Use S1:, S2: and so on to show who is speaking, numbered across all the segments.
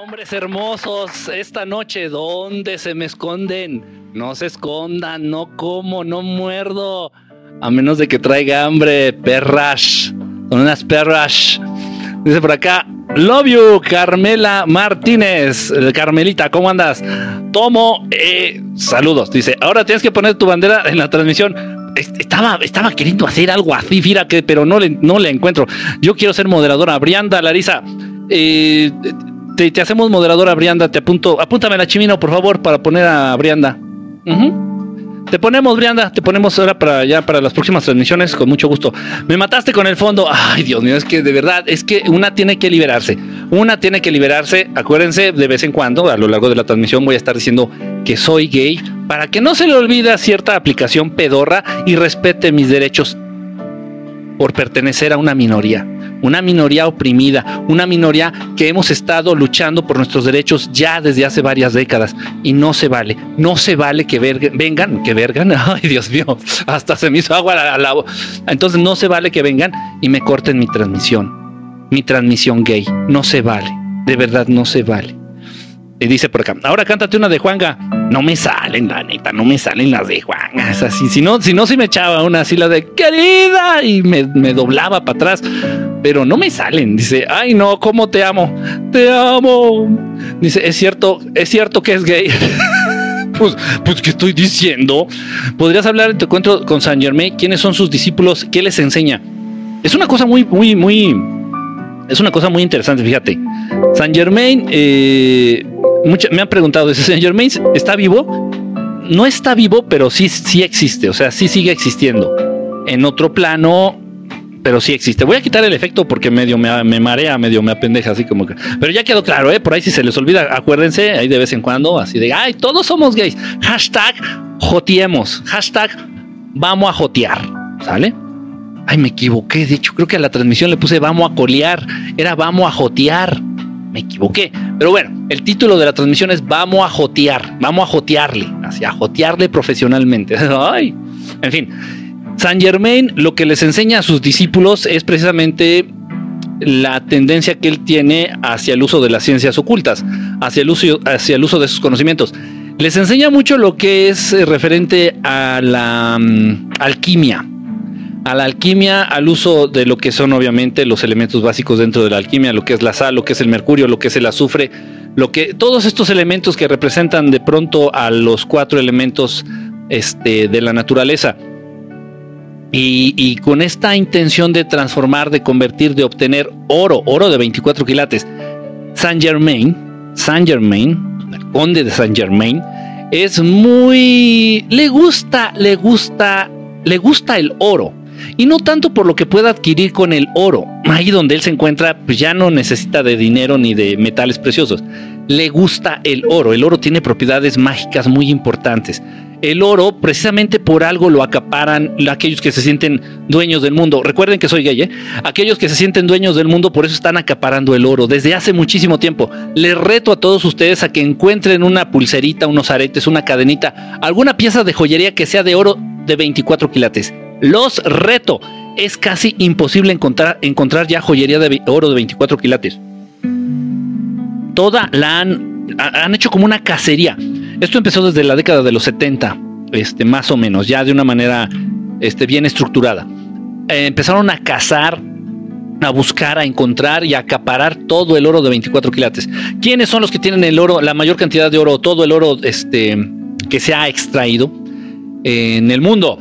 S1: Hombres hermosos, esta noche, ¿dónde se me esconden? No se escondan, no como, no muerdo. A menos de que traiga hambre, perras. Son unas perras. Dice por acá, Love you, Carmela Martínez. Eh, Carmelita, ¿cómo andas? Tomo, eh, saludos. Dice, ahora tienes que poner tu bandera en la transmisión. Estaba, estaba queriendo hacer algo así, que, pero no le, no le encuentro. Yo quiero ser moderadora. Brianda, Larisa, eh, te, hacemos moderadora, Brianda. Te apunto, apúntame la chimino, por favor, para poner a Brianda. Te ponemos, Brianda, te ponemos ahora para ya para las próximas transmisiones, con mucho gusto. Me mataste con el fondo. Ay, Dios mío, es que de verdad, es que una tiene que liberarse. Una tiene que liberarse. Acuérdense, de vez en cuando, a lo largo de la transmisión, voy a estar diciendo que soy gay para que no se le olvide cierta aplicación pedorra y respete mis derechos por pertenecer a una minoría una minoría oprimida, una minoría que hemos estado luchando por nuestros derechos ya desde hace varias décadas y no se vale, no se vale que vengan, que vergan, ay Dios mío, hasta se me hizo agua a la, entonces no se vale que vengan y me corten mi transmisión, mi transmisión gay, no se vale, de verdad no se vale. Y dice por acá, ahora cántate una de Juanga. No me salen, la neta, no me salen las de Juanga. Así, si no, si no, si me echaba una así, la de querida, y me, me doblaba para atrás. Pero no me salen. Dice, ay no, ¿cómo te amo? Te amo. Dice, es cierto, es cierto que es gay. pues, pues, ¿qué estoy diciendo? ¿Podrías hablar en tu encuentro con San Germain? ¿Quiénes son sus discípulos? ¿Qué les enseña? Es una cosa muy, muy, muy. Es una cosa muy interesante, fíjate. San Germain eh, me han preguntado, ¿ese señor Germain está vivo? No está vivo, pero sí, sí existe, o sea, sí sigue existiendo. En otro plano, pero sí existe. Voy a quitar el efecto porque medio me, marea, medio me apendeja, así como que. Pero ya quedó claro, ¿eh? Por ahí si se les olvida, acuérdense, ahí de vez en cuando, así de, ay, todos somos gays. Hashtag joteemos. Hashtag vamos a jotear. ¿Sale? Ay, me equivoqué. De hecho, creo que a la transmisión le puse vamos a colear. Era vamos a jotear me equivoqué. Pero bueno, el título de la transmisión es Vamos a jotear, vamos a jotearle, así a jotearle profesionalmente. Ay, en fin, San Germain lo que les enseña a sus discípulos es precisamente la tendencia que él tiene hacia el uso de las ciencias ocultas, hacia el uso, hacia el uso de sus conocimientos. Les enseña mucho lo que es eh, referente a la mm, alquimia, a la alquimia, al uso de lo que son obviamente los elementos básicos dentro de la alquimia, lo que es la sal, lo que es el mercurio, lo que es el azufre, lo que todos estos elementos que representan de pronto a los cuatro elementos este, de la naturaleza. Y, con esta intención de transformar, de convertir, de obtener oro, oro de 24 quilates. Saint Germain, Saint Germain, el conde de Saint Germain, es muy. le gusta, le gusta, le gusta el oro. Y no tanto por lo que pueda adquirir con el oro. Ahí donde él se encuentra, pues ya no necesita de dinero ni de metales preciosos. Le gusta el oro. El oro tiene propiedades mágicas muy importantes. El oro, precisamente por algo lo acaparan aquellos que se sienten dueños del mundo. Recuerden que soy gay, ¿eh? Aquellos que se sienten dueños del mundo, por eso están acaparando el oro desde hace muchísimo tiempo. Les reto a todos ustedes a que encuentren una pulserita, unos aretes, una cadenita, alguna pieza de joyería que sea de oro de 24 quilates los reto. Es casi imposible encontrar, encontrar ya joyería de oro de 24 quilates. Toda la han, han hecho como una cacería. Esto empezó desde la década de los 70, este, más o menos, ya de una manera este, bien estructurada. Eh, empezaron a cazar, a buscar, a encontrar y a acaparar todo el oro de 24 quilates. ¿Quiénes son los que tienen el oro, la mayor cantidad de oro, todo el oro este, que se ha extraído en el mundo?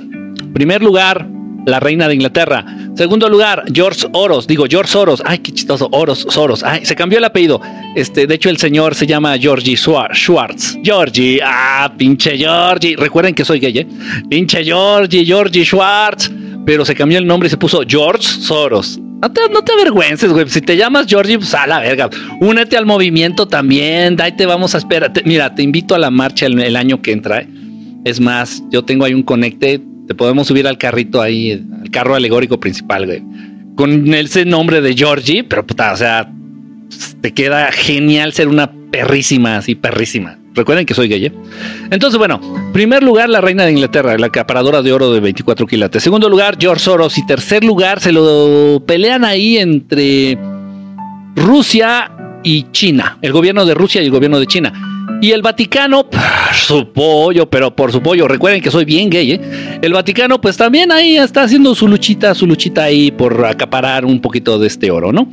S1: Primer lugar, la reina de Inglaterra. Segundo lugar, George Soros. Digo, George Soros. Ay, qué chistoso. Oros, Soros. Ay, se cambió el apellido. Este, de hecho, el señor se llama Georgie Schwartz. Georgie. Ah, pinche Georgie. Recuerden que soy gay, ¿eh? Pinche Georgie, Georgie Schwartz. Pero se cambió el nombre y se puso George Soros. No te, no te avergüences, güey. Si te llamas Georgie, pues a la verga. Únete al movimiento también. Ahí te vamos a esperar. Mira, te invito a la marcha el, año que entra. ¿eh? Es más, yo tengo ahí un conecte te podemos subir al carrito ahí, al carro alegórico principal, güey. Con ese nombre de Georgie, pero puta, o sea, te queda genial ser una perrísima, así perrísima. Recuerden que soy gay. ¿eh? Entonces, bueno, primer lugar, la reina de Inglaterra, la acaparadora de oro de 24 quilates. Segundo lugar, George Soros. Y tercer lugar, se lo pelean ahí entre Rusia y China, el gobierno de Rusia y el gobierno de China. Y el Vaticano, su pollo, pero por su pollo, recuerden que soy bien gay, ¿eh? El Vaticano, pues también ahí está haciendo su luchita, su luchita ahí por acaparar un poquito de este oro, ¿no?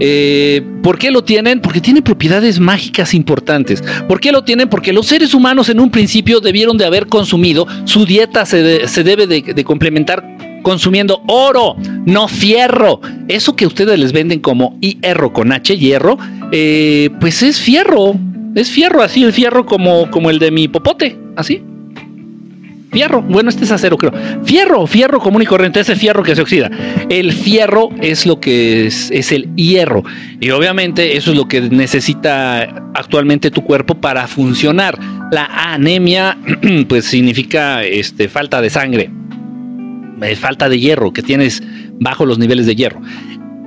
S1: Eh, ¿Por qué lo tienen? Porque tiene propiedades mágicas importantes. ¿Por qué lo tienen? Porque los seres humanos en un principio debieron de haber consumido, su dieta se, debe de, complementar consumiendo oro, no fierro. Eso que ustedes les venden como hierro con H, hierro, eh, pues es fierro. Es fierro, así el fierro como, como el de mi popote, así. Fierro, bueno, este es acero, creo. Fierro, fierro común y corriente, ese fierro que se oxida. El fierro es lo que es, es el hierro. Y obviamente eso es lo que necesita actualmente tu cuerpo para funcionar. La anemia, pues significa este, falta de sangre, falta de hierro, que tienes bajo los niveles de hierro.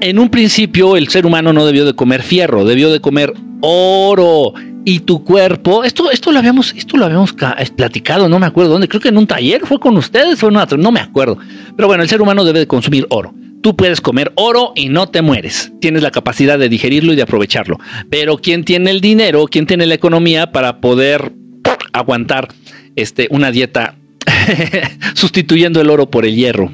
S1: En un principio el ser humano no debió de comer fierro, debió de comer oro y tu cuerpo, esto, esto lo habíamos, esto lo habíamos platicado, no me acuerdo dónde, creo que en un taller fue con ustedes, fue en otro, no me acuerdo. Pero bueno, el ser humano debe de consumir oro. Tú puedes comer oro y no te mueres. Tienes la capacidad de digerirlo y de aprovecharlo. Pero ¿quién tiene el dinero? ¿Quién tiene la economía para poder aguantar este, una dieta sustituyendo el oro por el hierro.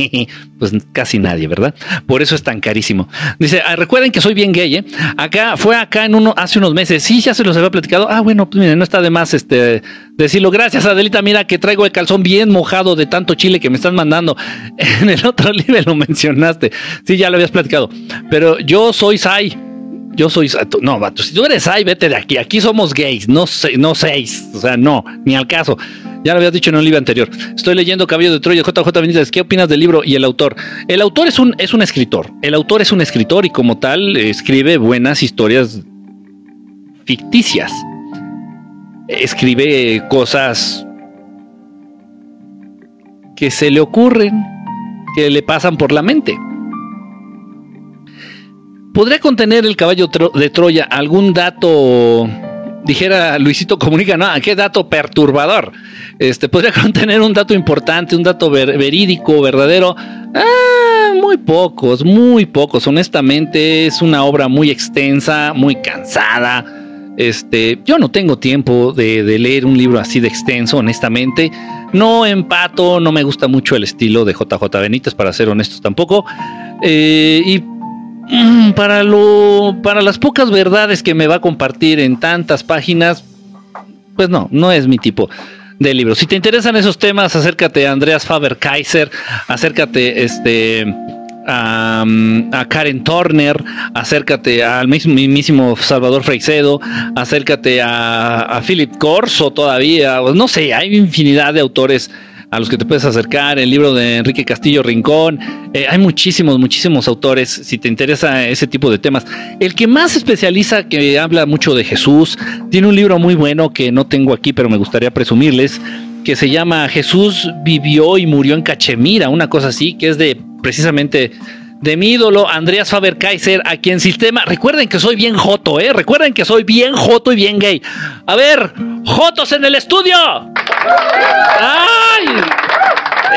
S1: pues casi nadie, ¿verdad? Por eso es tan carísimo. Dice, ah, recuerden que soy bien gay, ¿eh? Acá, fue acá en uno, hace unos meses. Sí, ya se los había platicado. Ah, bueno, pues miren, no está de más este decirlo. Gracias, Adelita. Mira que traigo el calzón bien mojado de tanto chile que me están mandando. En el otro nivel lo mencionaste. Sí, ya lo habías platicado. Pero yo soy Sai. Yo soy. No, si tú eres Sai, vete de aquí. Aquí somos gays, no, no seis. O sea, no, ni al caso. Ya lo habías dicho en un libro anterior. Estoy leyendo Caballo de Troya, JJ Benítez. ¿Qué opinas del libro y el autor? El autor es un, es un escritor. El autor es un escritor y como tal escribe buenas historias ficticias. Escribe cosas que se le ocurren, que le pasan por la mente. ¿Podría contener el caballo de Troya algún dato dijera Luisito Comunica, no, qué dato perturbador. Este podría contener un dato importante, un dato verídico, verdadero. Ah, muy pocos, muy pocos. Honestamente, es una obra muy extensa, muy cansada. Este, yo no tengo tiempo de, leer un libro así de extenso, honestamente. No empato, no me gusta mucho el estilo de JJ Benítez, para ser honestos tampoco. Eh, y para lo para las pocas verdades que me va a compartir en tantas páginas, pues no, no es mi tipo de libro. Si te interesan esos temas, acércate a Andreas Faber Kaiser, acércate este a, Karen Turner, acércate al mismísimo Salvador Freicedo, acércate a, a Philip Corso todavía, no sé, hay infinidad de autores a los que te puedes acercar, el libro de Enrique Castillo Rincón. Eh, hay muchísimos, muchísimos autores, si te interesa ese tipo de temas. El que más especializa, que habla mucho de Jesús, tiene un libro muy bueno que no tengo aquí, pero me gustaría presumirles, que se llama Jesús vivió y murió en Cachemira, una cosa así, que es de precisamente de mi ídolo Andreas Faber Kaiser, a quien sistema. Recuerden que soy bien joto, ¿eh? Recuerden que soy bien joto y bien gay. A ver, jotos en el estudio. ¡Ay!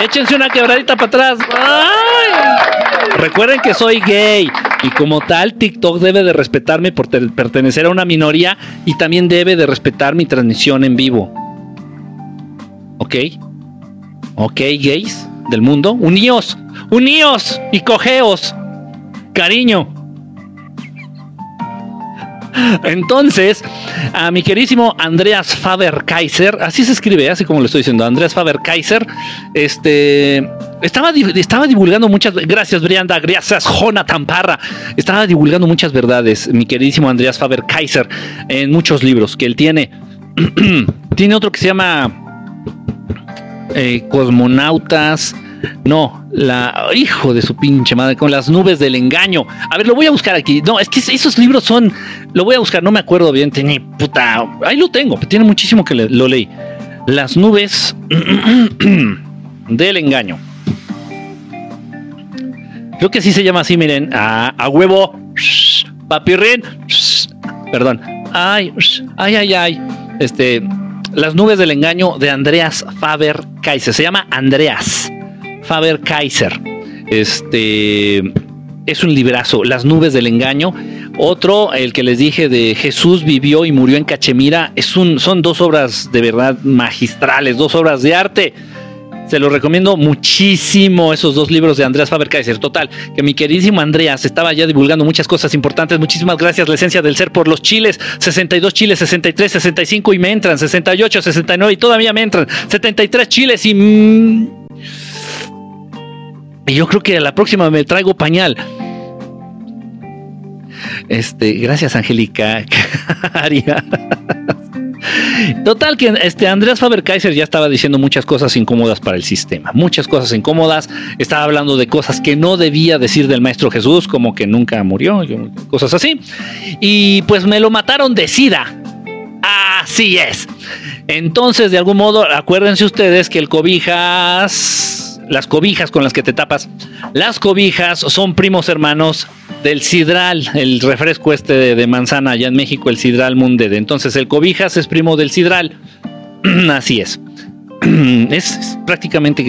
S1: Échense una quebradita para atrás. ¡Ay! Recuerden que soy gay y como tal TikTok debe de respetarme por pertenecer a una minoría y también debe de respetar mi transmisión en vivo. ¿Ok? ¿Ok, gays del mundo? Uníos, uníos y cogeos. Cariño. Entonces, a mi querísimo Andreas Faber Kaiser, así se escribe, así como lo estoy diciendo, Andreas Faber Kaiser, este, estaba, estaba divulgando muchas, gracias Brianda, gracias Jonathan Parra, estaba divulgando muchas verdades, mi queridísimo Andreas Faber Kaiser, en muchos libros que él tiene. tiene otro que se llama eh, Cosmonautas, no, la hijo de su pinche madre, con las nubes del engaño. A ver, lo voy a buscar aquí. No, es que esos libros son. Lo voy a buscar, no me acuerdo bien. Tenía puta. Ahí lo tengo, tiene muchísimo que lo leí. Las nubes del engaño. Creo que sí se llama así, miren. A, huevo. Papirrín. Perdón. Ay, ay, ay, ay. Este. Las nubes del engaño de Andreas Faber Kaiser. Se llama Andreas. Faber Kaiser. Este. es un librazo, Las nubes del engaño. Otro, el que les dije de Jesús vivió y murió en Cachemira, es un, son dos obras de verdad magistrales, dos obras de arte. Se los recomiendo muchísimo esos dos libros de Andreas Faber-Kaiser. Total, que mi queridísimo Andreas estaba ya divulgando muchas cosas importantes. Muchísimas gracias, la esencia del ser por los chiles. 62 chiles, 63, 65 y me entran. 68, 69 y todavía me entran. 73 chiles y... Mm, y yo creo que a la próxima me traigo pañal. Este, gracias, Angélica. Total que este Andreas Faber-Kaiser ya estaba diciendo muchas cosas incómodas para el sistema, muchas cosas incómodas, estaba hablando de cosas que no debía decir del maestro Jesús, como que nunca murió, cosas así. Y pues me lo mataron de sida. Así es. Entonces, de algún modo, acuérdense ustedes que el cobijas, las cobijas con las que te tapas, las cobijas son primos hermanos del Sidral, el refresco este de, manzana allá en México, el Sidral Munded. Entonces el Cobijas es primo del Sidral. Así es. es. prácticamente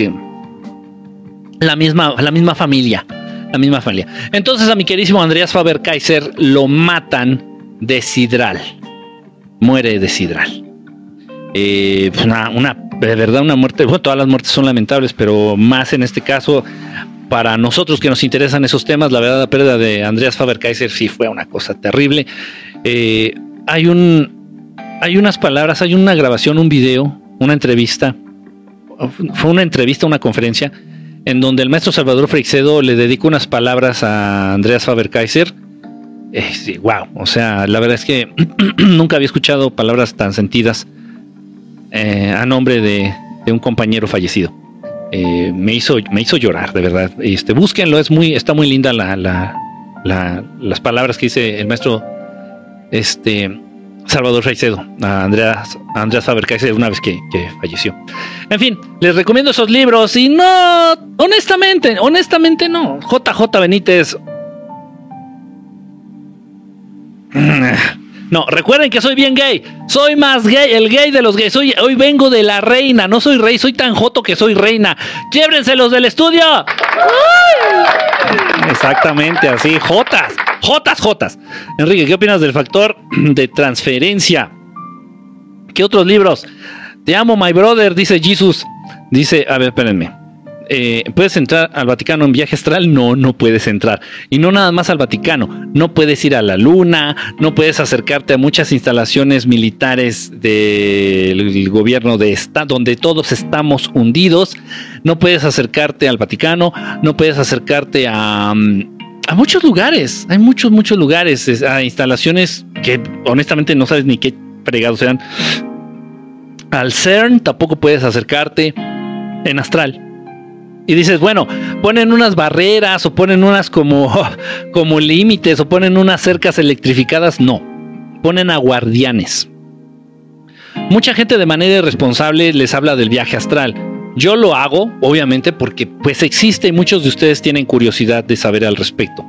S1: la misma, la misma familia. La misma familia. Entonces a mi querísimo Andreas Faber Kaiser lo matan de Sidral. Muere de Sidral. Eh, pues una, una, de verdad, una muerte. Bueno, todas las muertes son lamentables, pero más en este caso para nosotros que nos interesan esos temas, la verdad, la pérdida de Andreas Faber-Kaiser sí fue una cosa terrible. Eh, hay un, hay unas palabras, hay una grabación, un video, una entrevista. Fue una entrevista, una conferencia en donde el maestro Salvador Freixedo le dedicó unas palabras a Andreas Faber-Kaiser. Eh, wow, o sea, la verdad es que nunca había escuchado palabras tan sentidas eh, a nombre de un compañero fallecido. Eh, me, hizo, me hizo llorar, de verdad. Este, búsquenlo, es muy, está muy linda la, las palabras que dice el maestro este, Salvador Raicedo, a Andreas, a una vez que, que, falleció. En fin, les recomiendo esos libros y no, honestamente, honestamente no. JJ Benítez. No, recuerden que soy bien gay. Soy más gay, el gay de los gays. Soy, hoy vengo de la reina. No soy rey, soy tan joto que soy reina. ¡Quiébrense los del estudio! Exactamente, así. Jotas, jotas, jotas. Enrique, ¿qué opinas del factor de transferencia? ¿Qué otros libros? Te amo, my brother, dice Jesus. Dice, a ver, espérenme. Eh, ¿puedes entrar al Vaticano en viaje astral? No, no puedes entrar. Y no nada más al Vaticano. No puedes ir a la Luna, no puedes acercarte a muchas instalaciones militares del gobierno de Estado, donde todos estamos hundidos. No puedes acercarte al Vaticano, no puedes acercarte a, mm, a muchos lugares. Hay muchos, muchos lugares, a instalaciones que honestamente no sabes ni qué fregados sean. Al CERN tampoco puedes acercarte en astral y dices, bueno, ponen unas barreras o ponen unas como, como límites o ponen unas cercas electrificadas. No, ponen a guardianes. Mucha gente de manera irresponsable les habla del viaje astral. Yo lo hago, obviamente, porque pues existe y muchos de ustedes tienen curiosidad de saber al respecto.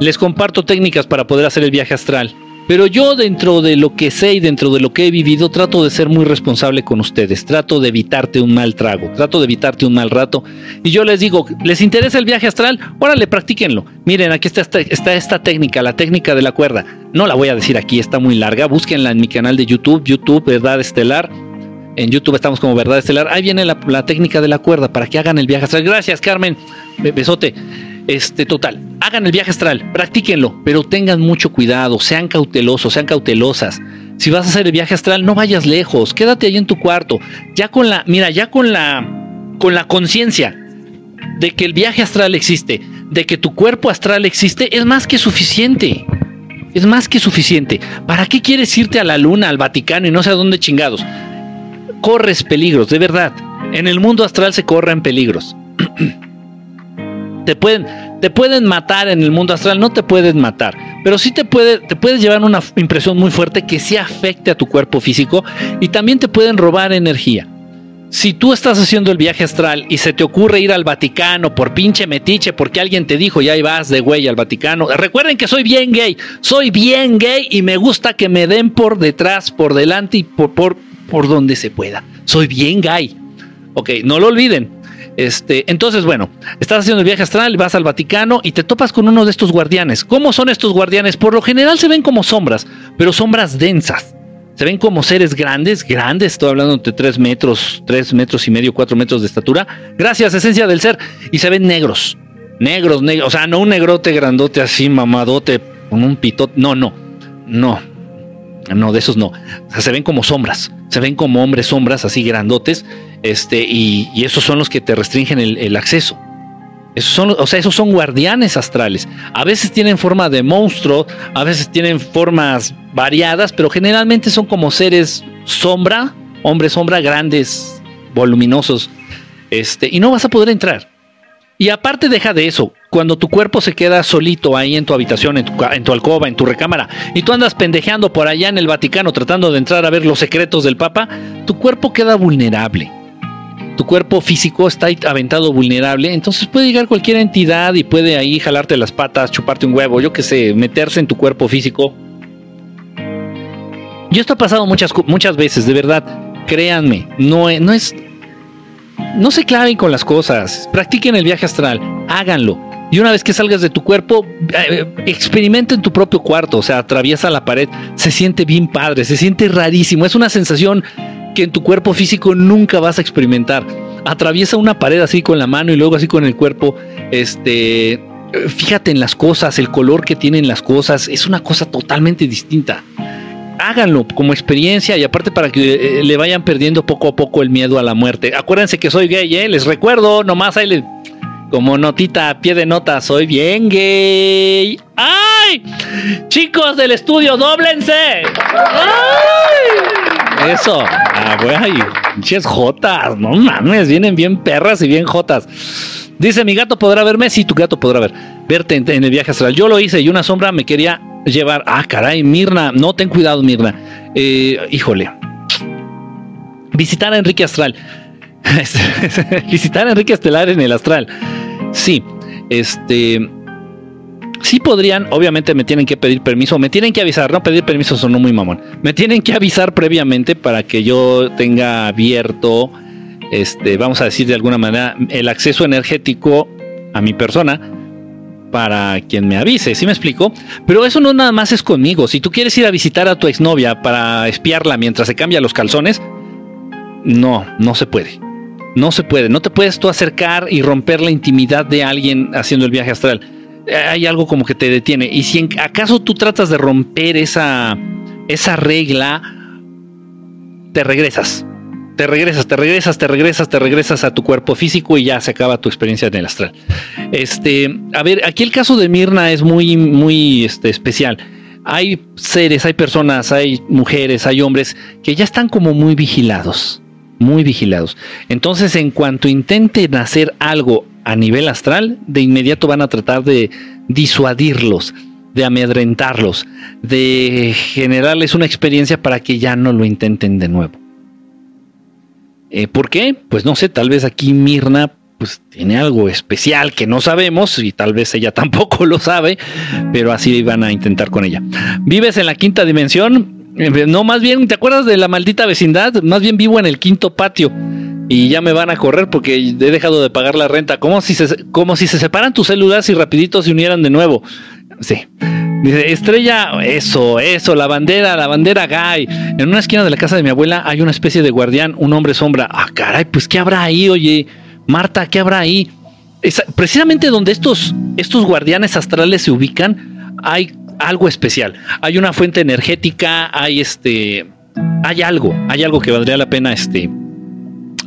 S1: Les comparto técnicas para poder hacer el viaje astral pero yo dentro de lo que sé y dentro de lo que he vivido trato de ser muy responsable con ustedes, trato de evitarte un mal trago, trato de evitarte un mal rato. Y yo les digo, ¿les interesa el viaje astral? Órale, practíquenlo. Miren, aquí está esta, está esta técnica, la técnica de la cuerda. No la voy a decir aquí, está muy larga. Búsquenla en mi canal de YouTube, YouTube Verdad Estelar. En YouTube estamos como Verdad Estelar. Ahí viene la, la técnica de la cuerda para que hagan el viaje astral. Gracias, Carmen. Besote. Este, total, hagan el viaje astral, practíquenlo, pero tengan mucho cuidado, sean cautelosos, sean cautelosas. Si vas a hacer el viaje astral, no vayas lejos, quédate ahí en tu cuarto. Ya con la, mira, ya con la, con la conciencia de que el viaje astral existe, de que tu cuerpo astral existe, es más que suficiente. Es más que suficiente. ¿Para qué quieres irte a la luna, al Vaticano y no sé a dónde chingados? Corres peligros, de verdad. En el mundo astral se corren peligros. Te pueden, te pueden matar en el mundo astral, no te pueden matar, pero sí te, puede, te puedes llevar una impresión muy fuerte que sí afecte a tu cuerpo físico y también te pueden robar energía. Si tú estás haciendo el viaje astral y se te ocurre ir al Vaticano por pinche metiche porque alguien te dijo ya ahí vas de güey al Vaticano, recuerden que soy bien gay, soy bien gay y me gusta que me den por detrás, por delante y por, por, por donde se pueda. Soy bien gay. Ok, no lo olviden. Este, entonces, bueno, estás haciendo el viaje astral, vas al Vaticano y te topas con uno de estos guardianes. ¿Cómo son estos guardianes? Por lo general se ven como sombras, pero sombras densas. Se ven como seres grandes, grandes, estoy hablando de 3 metros, 3 metros y medio, 4 metros de estatura. Gracias, esencia del ser. Y se ven negros, negros, negros. O sea, no un negrote grandote así, mamadote, con un pitote. No, no, no. No, de esos no. O sea, se ven como sombras. Se ven como hombres sombras así grandotes. Este, y, esos son los que te restringen el, acceso. Esos son, o sea, esos son guardianes astrales. A veces tienen forma de monstruo, a veces tienen formas variadas, pero generalmente son como seres sombra, hombres sombra, grandes, voluminosos. Este, y no vas a poder entrar. Y aparte deja de eso, cuando tu cuerpo se queda solito ahí en tu habitación, en tu, en tu, alcoba, en tu recámara, y tú andas pendejeando por allá en el Vaticano tratando de entrar a ver los secretos del Papa, tu cuerpo queda vulnerable. Tu cuerpo físico está aventado vulnerable, entonces puede llegar cualquier entidad y puede ahí jalarte las patas, chuparte un huevo, yo qué sé, meterse en tu cuerpo físico. Y esto ha pasado muchas, muchas veces, de verdad, créanme, no, no es, no se claven con las cosas, practiquen el viaje astral, háganlo. Y una vez que salgas de tu cuerpo, eh, experimenta en tu propio cuarto, o sea, atraviesa la pared, se siente bien padre, se siente rarísimo, es una sensación que en tu cuerpo físico nunca vas a experimentar. Atraviesa una pared así con la mano y luego así con el cuerpo, este, fíjate en las cosas, el color que tienen las cosas, es una cosa totalmente distinta háganlo como experiencia y aparte para que eh, le vayan perdiendo poco a poco el miedo a la muerte. Acuérdense que soy gay, ¿eh? les recuerdo, nomás ahí como notita, pie de nota, soy bien gay. ¡Ay! Chicos del estudio, doblense. ¡Ay! Eso. Ah, güey, pinches jotas, no mames, vienen bien perras y bien jotas. Dice, mi gato podrá verme, sí, tu gato podrá ver, verte en, el viaje astral. Yo lo hice y una sombra me quería llevar. Ah, caray, Mirna. No, ten cuidado, Mirna. Eh, híjole. Visitar a Enrique Astral. Visitar a Enrique Estelar en el Astral. Sí, este. Sí podrían, obviamente me tienen que pedir permiso, me tienen que avisar, no pedir permiso sonó muy mamón. Me tienen que avisar previamente para que yo tenga abierto, este, vamos a decir de alguna manera, el acceso energético a mi persona para quien me avise, ¿sí me explico? Pero eso no nada más es conmigo. Si tú quieres ir a visitar a tu exnovia para espiarla mientras se cambia los calzones, no, no se puede. No se puede. No te puedes tú acercar y romper la intimidad de alguien haciendo el viaje astral. Hay algo como que te detiene. Y si acaso tú tratas de romper esa, esa regla, te regresas te regresas, te regresas, te regresas, te regresas a tu cuerpo físico y ya se acaba tu experiencia en el astral. Este, a ver, aquí el caso de Mirna es muy, muy este, especial. Hay seres, hay personas, hay mujeres, hay hombres que ya están como muy vigilados, muy vigilados. Entonces, en cuanto intenten hacer algo a nivel astral, de inmediato van a tratar de disuadirlos, de amedrentarlos, de generarles una experiencia para que ya no lo intenten de nuevo. Eh, ¿Por qué? Pues no sé, tal vez aquí Mirna pues tiene algo especial que no sabemos y tal vez ella tampoco lo sabe, pero así van a intentar con ella. ¿Vives en la quinta dimensión? Eh, no, más bien, ¿te acuerdas de la maldita vecindad? Más bien vivo en el quinto patio y ya me van a correr porque he dejado de pagar la renta. Como si se, como si se separan tus células y rapidito se unieran de nuevo. Sí. Dice, estrella, eso, eso, la bandera, la bandera gay. En una esquina de la casa de mi abuela hay una especie de guardián, un hombre sombra. Ah, caray, pues ¿qué habrá ahí, oye? Marta, ¿qué habrá ahí? precisamente donde estos, estos guardianes astrales se ubican, hay algo especial. Hay una fuente energética, hay este, hay algo, hay algo que valdría la pena este,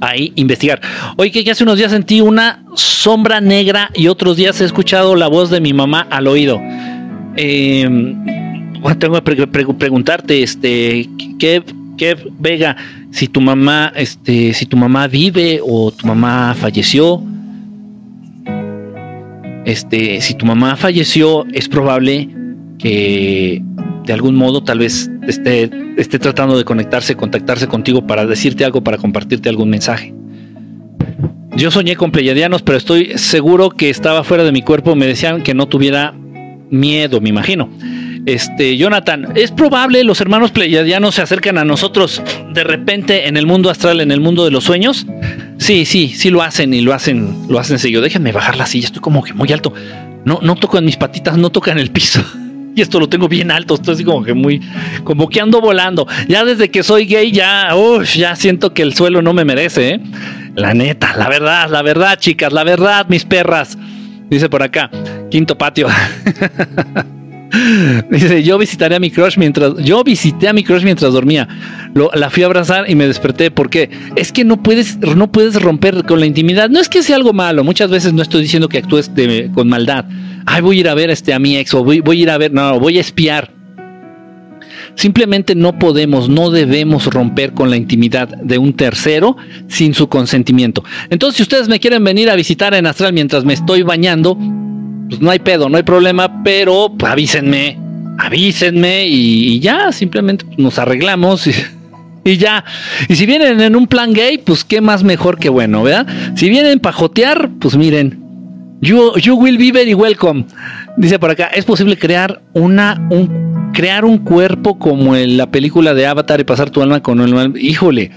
S1: ahí investigar. Oye, que hace unos días sentí una sombra negra y otros días he escuchado la voz de mi mamá al oído. Eh, tengo que preguntarte, este, ¿qué, ¿qué, Vega, si tu mamá, este, si tu mamá vive o tu mamá falleció? Este, si tu mamá falleció, es probable que de algún modo tal vez esté, esté tratando de conectarse, contactarse contigo para decirte algo, para compartirte algún mensaje. Yo soñé con pleyadianos, pero estoy seguro que estaba fuera de mi cuerpo. Me decían que no tuviera miedo, me imagino. Este, Jonathan, es probable los hermanos pleyadianos se acercan a nosotros de repente en el mundo astral, en el mundo de los sueños. Sí, sí, sí lo hacen y lo hacen, lo hacen seguido. Déjenme bajar la silla, estoy como que muy alto. No, no tocan mis patitas, no tocan el piso. Y esto lo tengo bien alto, estoy así como que muy, como que ando volando. Ya desde que soy gay, ya, uff, ya siento que el suelo no me merece, ¿eh? La neta, la verdad, la verdad, chicas, la verdad, mis perras. Dice por acá, quinto patio. Dice, yo visitaré a mi crush mientras, yo visité a mi crush mientras dormía. la fui a abrazar y me desperté. porque Es que no puedes, no puedes romper con la intimidad. No es que sea algo malo. Muchas veces no estoy diciendo que actúes con maldad. Ay, voy a ir a ver este, a mi ex o voy, voy a ir a ver, no, voy a espiar. Simplemente no podemos, no debemos romper con la intimidad de un tercero sin su consentimiento. Entonces, si ustedes me quieren venir a visitar en Astral mientras me estoy bañando, pues no hay pedo, no hay problema, pero pues, avísenme, avísenme y, ya, simplemente nos arreglamos y, ya. Y si vienen en un plan gay, pues qué más mejor que bueno, ¿verdad? Si vienen para pues miren, you, you will be very welcome. Dice por acá, es posible crear una, un crear un cuerpo como en la película de Avatar y pasar tu alma con el híjole.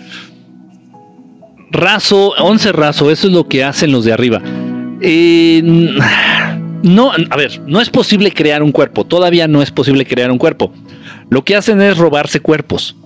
S1: Raso, 11 raso, eso es lo que hacen los de arriba. No, a ver, no es posible crear un cuerpo, todavía no es posible crear un cuerpo. Lo que hacen es robarse cuerpos.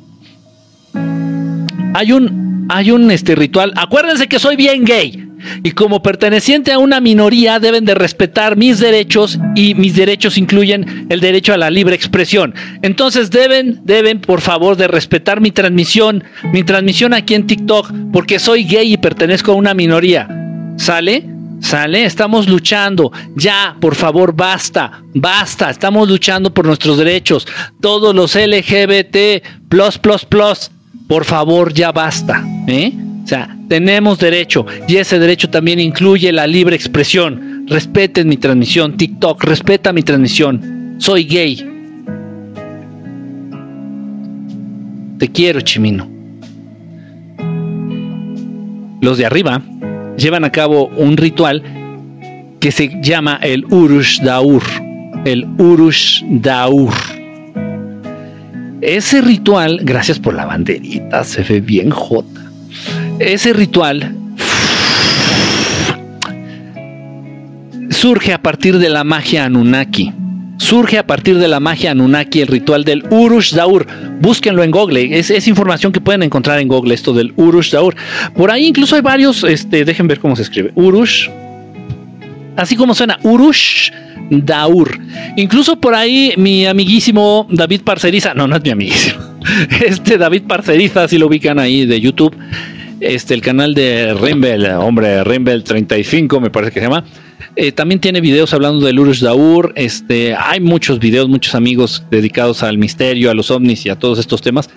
S1: Hay un, hay un este, ritual, acuérdense que soy bien gay y como perteneciente a una minoría deben de respetar mis derechos y mis derechos incluyen el derecho a la libre expresión. Entonces deben, deben por favor de respetar mi transmisión, mi transmisión aquí en TikTok porque soy gay y pertenezco a una minoría. ¿Sale? ¿Sale? Estamos luchando. Ya, por favor, basta, basta. Estamos luchando por nuestros derechos. Todos los LGBT, plus, plus, plus. Por favor, ya basta. ¿eh? O sea, tenemos derecho y ese derecho también incluye la libre expresión. Respeten mi transmisión, TikTok, respeta mi transmisión. Soy gay. Te quiero, Chimino. Los de arriba llevan a cabo un ritual que se llama el Urush Daur. El Urush Daur. Ese ritual, gracias por la banderita, se ve bien jota ese ritual surge a partir de la magia Anunnaki. Surge a partir de la magia Anunnaki el ritual del Urush Daur. Búsquenlo en Google. Es, información que pueden encontrar en Google, esto del Urush Daur. Por ahí incluso hay varios, este, dejen ver cómo se escribe. Urush. Así como suena, Urush Daur. Incluso por ahí mi amiguísimo David Parceriza, no, no es mi amiguísimo. Este David Parceriza, si lo ubican ahí de YouTube este, el canal de Rimbel, hombre, Rimbel 35 me parece que se llama. Eh, también tiene videos hablando del Urush Daur. Este, hay muchos videos, muchos amigos dedicados al misterio, a los ovnis y a todos estos temas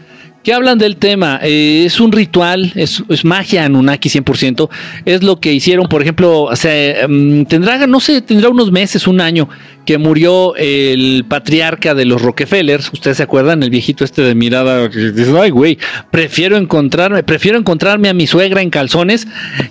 S1: que hablan del tema. Eh, es un ritual, es, magia Anunnaki 100%. Es lo que hicieron, por ejemplo, o sea, em, tendrá, no sé, tendrá unos meses, un año, que murió el patriarca de los Rockefellers. Ustedes se acuerdan, el viejito este de mirada dice, ay, güey, prefiero encontrarme, prefiero encontrarme a mi suegra en calzones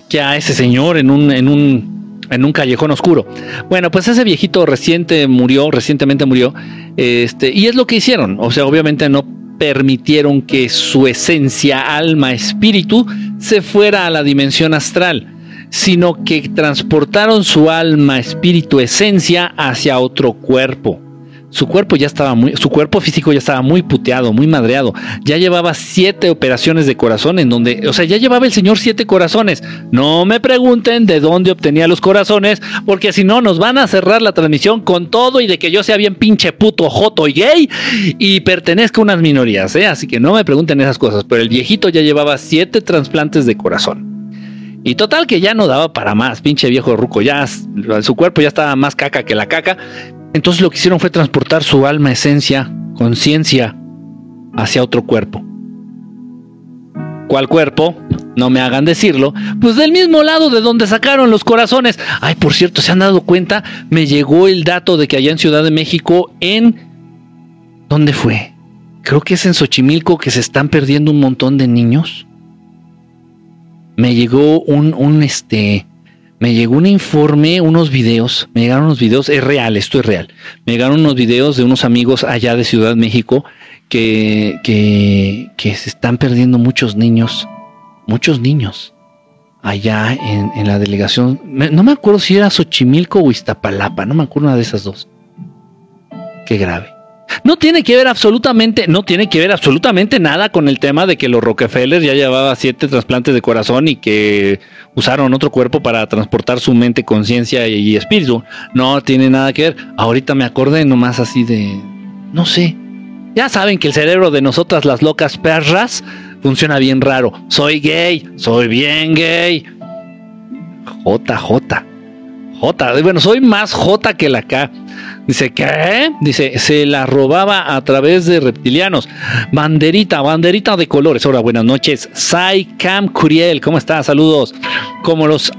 S1: que a ese señor en un, en un en un callejón oscuro. Bueno, pues ese viejito reciente murió, recientemente murió, este, y es lo que hicieron. O sea, obviamente no permitieron que su esencia, alma, espíritu se fuera a la dimensión astral, sino que transportaron su alma, espíritu, esencia hacia otro cuerpo. Su cuerpo ya estaba muy, su cuerpo físico ya estaba muy puteado, muy madreado. Ya llevaba siete operaciones de corazón en donde, o sea, ya llevaba el señor siete corazones. No me pregunten de dónde obtenía los corazones, porque si no nos van a cerrar la transmisión con todo y de que yo sea bien pinche puto, joto y gay y pertenezca a unas minorías, ¿eh? Así que no me pregunten esas cosas. Pero el viejito ya llevaba siete trasplantes de corazón. Y total que ya no daba para más, pinche viejo ruco, ya su cuerpo ya estaba más caca que la caca, entonces lo que hicieron fue transportar su alma, esencia, conciencia hacia otro cuerpo. ¿Cuál cuerpo? No me hagan decirlo. Pues del mismo lado de donde sacaron los corazones. Ay, por cierto, ¿se han dado cuenta? Me llegó el dato de que allá en Ciudad de México, en... ¿Dónde fue? Creo que es en Xochimilco que se están perdiendo un montón de niños. Me llegó un, un este, me llegó un informe, unos videos, me llegaron unos videos, es real, esto es real. Me llegaron unos videos de unos amigos allá de Ciudad México que, que, que se están perdiendo muchos niños, muchos niños. allá en, la delegación. no me acuerdo si era Xochimilco o Iztapalapa, no me acuerdo una de esas dos. Qué grave. No tiene que ver absolutamente, no tiene que ver absolutamente nada con el tema de que los Rockefeller ya llevaba siete trasplantes de corazón y que usaron otro cuerpo para transportar su mente, conciencia y espíritu. No tiene nada que ver. Ahorita me acordé nomás así de, no sé. Ya saben que el cerebro de nosotras las locas perras funciona bien raro. Soy gay, soy bien gay. JJ. J. Bueno, soy más J que la K. Dice, ¿qué? Dice, se la robaba a través de reptilianos. Banderita, banderita de colores. Hola, buenas noches. Sai Cam Curiel, ¿cómo estás? Saludos. Como los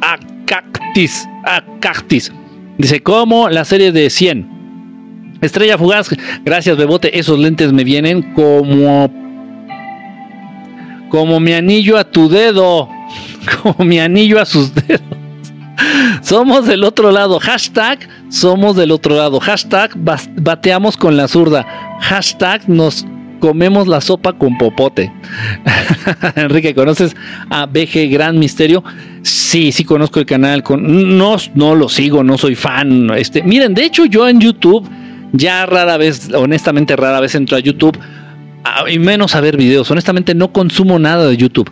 S1: acactis, acactis. Dice, como la serie de 100. Estrella Fugaz, gracias Bebote, esos lentes me vienen como como mi anillo a tu dedo, como mi anillo a sus dedos. Somos del otro lado. Hashtag somos del otro lado. Hashtag bateamos con la zurda. Hashtag nos comemos la sopa con popote. Enrique, ¿conoces a BG Gran Misterio? Sí, sí conozco el canal. Con, no, no lo sigo, no soy fan. Este, miren, de hecho yo en YouTube ya rara vez, honestamente rara vez entro a YouTube y menos a ver videos. Honestamente no consumo nada de YouTube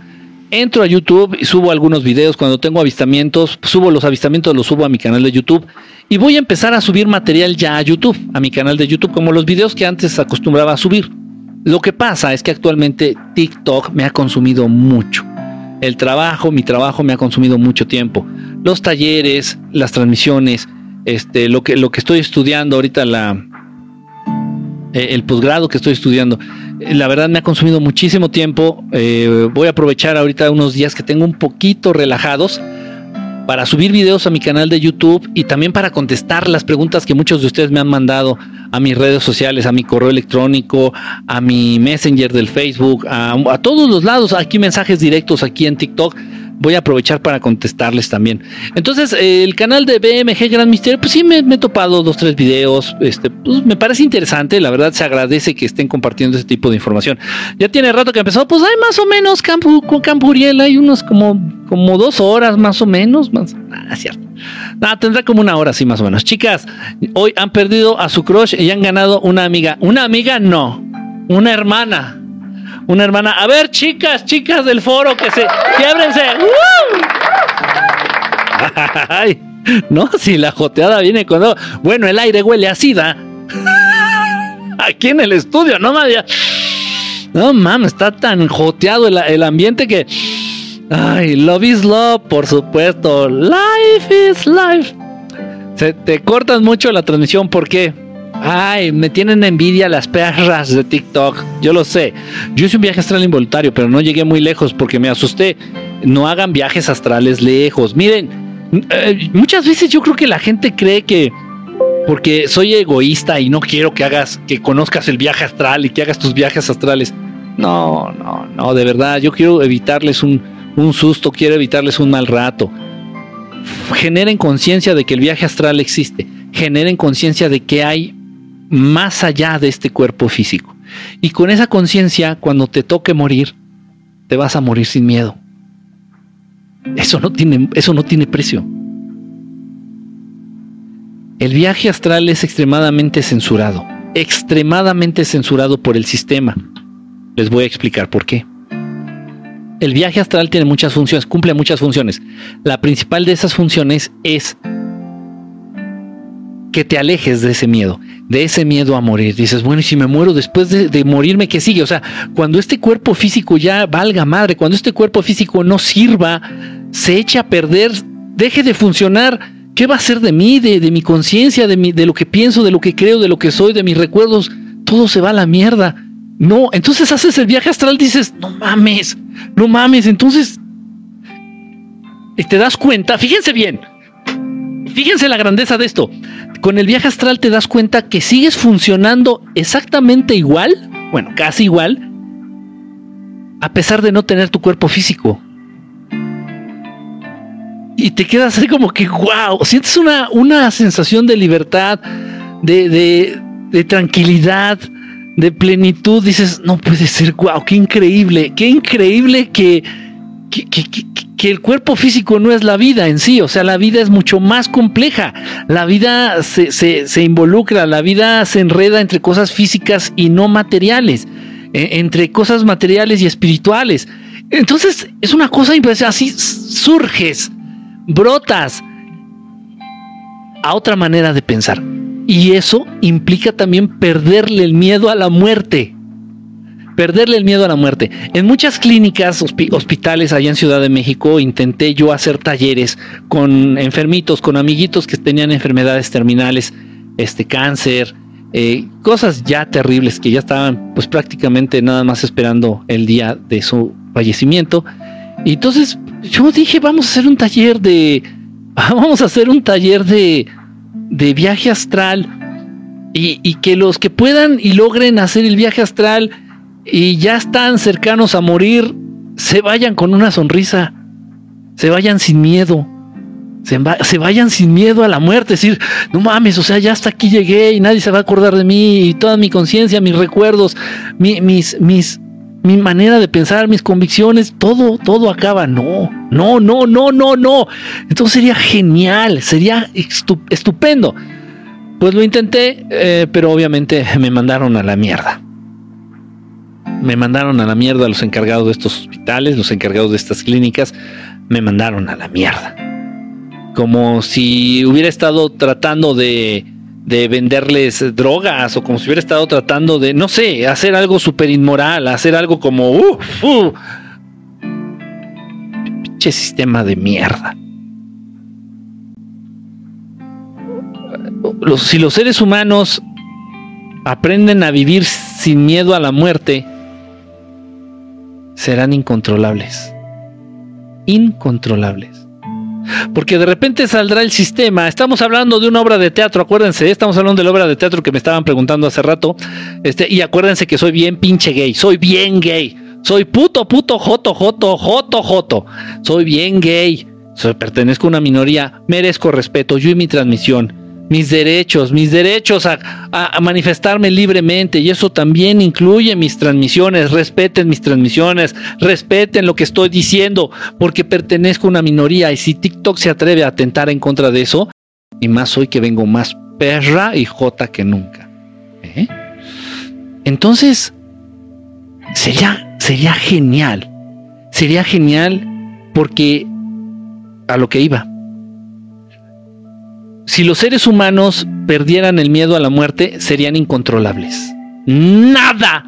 S1: entro a YouTube y subo algunos videos. Cuando tengo avistamientos, subo los avistamientos, los subo a mi canal de YouTube. Y voy a empezar a subir material ya a YouTube, a mi canal de YouTube, como los videos que antes acostumbraba a subir. Lo que pasa es que actualmente TikTok me ha consumido mucho. El trabajo, mi trabajo me ha consumido mucho tiempo. Los talleres, las transmisiones, este, lo que, lo que estoy estudiando ahorita, la, eh, el posgrado que estoy estudiando. La verdad me ha consumido muchísimo tiempo. Eh, voy a aprovechar ahorita unos días que tengo un poquito relajados para subir videos a mi canal de YouTube y también para contestar las preguntas que muchos de ustedes me han mandado a mis redes sociales, a mi correo electrónico, a mi Messenger del Facebook, a, a todos los lados, aquí mensajes directos aquí en TikTok voy a aprovechar para contestarles también. Entonces, el canal de BMG Gran Misterio, pues sí me, he topado dos, tres videos. Este, pues me parece interesante. La verdad, se agradece que estén compartiendo ese tipo de información. Ya tiene rato que empezó, pues hay más o menos Campo, Campuriel, hay unos como, como dos horas más o menos. Más, nada, cierto. Nada, tendrá como una hora, sí, más o menos. Chicas, hoy han perdido a su crush y han ganado una amiga. Una amiga, no. Una hermana una hermana. A ver, chicas, chicas del foro, que se. ¡Quiébrense! Ay, no, si la joteada viene cuando. Bueno, el aire huele a sida. Aquí en el estudio, no mames. No mames, está tan joteado el, ambiente que. Ay, love is love, por supuesto. Life is life. Se te cortan mucho la transmisión, ¿por qué? Ay, me tienen envidia las perras de TikTok. Yo lo sé. Yo hice un viaje astral involuntario, pero no llegué muy lejos porque me asusté. No hagan viajes astrales lejos. Miren, eh, muchas veces yo creo que la gente cree que porque soy egoísta y no quiero que hagas, que conozcas el viaje astral y que hagas tus viajes astrales. No, no, no, de verdad, yo quiero evitarles un, un susto, quiero evitarles un mal rato. Generen conciencia de que el viaje astral existe. Generen conciencia de que hay más allá de este cuerpo físico. Y con esa conciencia, cuando te toque morir, te vas a morir sin miedo. Eso no tiene, eso no tiene precio. El viaje astral es extremadamente censurado, extremadamente censurado por el sistema. Les voy a explicar por qué. El viaje astral tiene muchas funciones, cumple muchas funciones. La principal de esas funciones es que te alejes de ese miedo, de ese miedo a morir. Dices, bueno, y si me muero después de, morirme, ¿qué sigue? O sea, cuando este cuerpo físico ya valga madre, cuando este cuerpo físico no sirva, se echa a perder, deje de funcionar, ¿qué va a ser de mí, de, mi conciencia, de, de lo que pienso, de lo que creo, de lo que soy, de mis recuerdos? Todo se va a la mierda. No, entonces haces el viaje astral, dices, no mames, no mames, entonces te das cuenta, fíjense bien, fíjense la grandeza de esto con el viaje astral te das cuenta que sigues funcionando exactamente igual, bueno, casi igual, a pesar de no tener tu cuerpo físico. Y te quedas así como que, wow, sientes una, una sensación de libertad, de, de, tranquilidad, de plenitud. Dices, no puede ser, wow, qué increíble, qué increíble que que, el cuerpo físico no es la vida en sí, o sea, la vida es mucho más compleja, la vida se, involucra, la vida se enreda entre cosas físicas y no materiales, e, entre cosas materiales y espirituales. Entonces es una cosa impresionante, así surges, brotas a otra manera de pensar. Y eso implica también perderle el miedo a la muerte perderle el miedo a la muerte. En muchas clínicas, hospitales allá en Ciudad de México, intenté yo hacer talleres con enfermitos, con amiguitos que tenían enfermedades terminales, este cáncer, eh, cosas ya terribles que ya estaban pues prácticamente nada más esperando el día de su fallecimiento. Y entonces yo dije, vamos a hacer un taller de, vamos a hacer un taller de, de viaje astral y, y que los que puedan y logren hacer el viaje astral, y ya están cercanos a morir, se vayan con una sonrisa, se vayan sin miedo, se, vayan sin miedo a la muerte, decir, no mames, o sea, ya hasta aquí llegué y nadie se va a acordar de mí, y toda mi conciencia, mis recuerdos, mi, mis, mis, mi manera de pensar, mis convicciones, todo, todo acaba. No, no, no, no, no, no. Entonces sería genial, sería estupendo. Pues lo intenté, eh, pero obviamente me mandaron a la mierda me mandaron a la mierda los encargados de estos hospitales, los encargados de estas clínicas, me mandaron a la mierda. Como si hubiera estado tratando de, de venderles drogas o como si hubiera estado tratando de, no sé, hacer algo súper inmoral, hacer algo como, uh, uh, pinche sistema de mierda. si los seres humanos aprenden a vivir sin miedo a la muerte, serán incontrolables. Incontrolables. Porque de repente saldrá el sistema. Estamos hablando de una obra de teatro, acuérdense, estamos hablando de la obra de teatro que me estaban preguntando hace rato. Este, y acuérdense que soy bien pinche gay, soy bien gay. Soy puto, puto, joto, joto, joto, joto. Soy bien gay. Soy, pertenezco a una minoría, merezco respeto, yo y mi transmisión mis derechos, mis derechos a, manifestarme libremente y eso también incluye mis transmisiones, respeten mis transmisiones, respeten lo que estoy diciendo porque pertenezco a una minoría y si TikTok se atreve a atentar en contra de eso, y más hoy que vengo más perra y jota que nunca. ¿eh? Entonces, sería, sería genial, sería genial porque a lo que iba si los seres humanos perdieran el miedo a la muerte, serían incontrolables. Nada,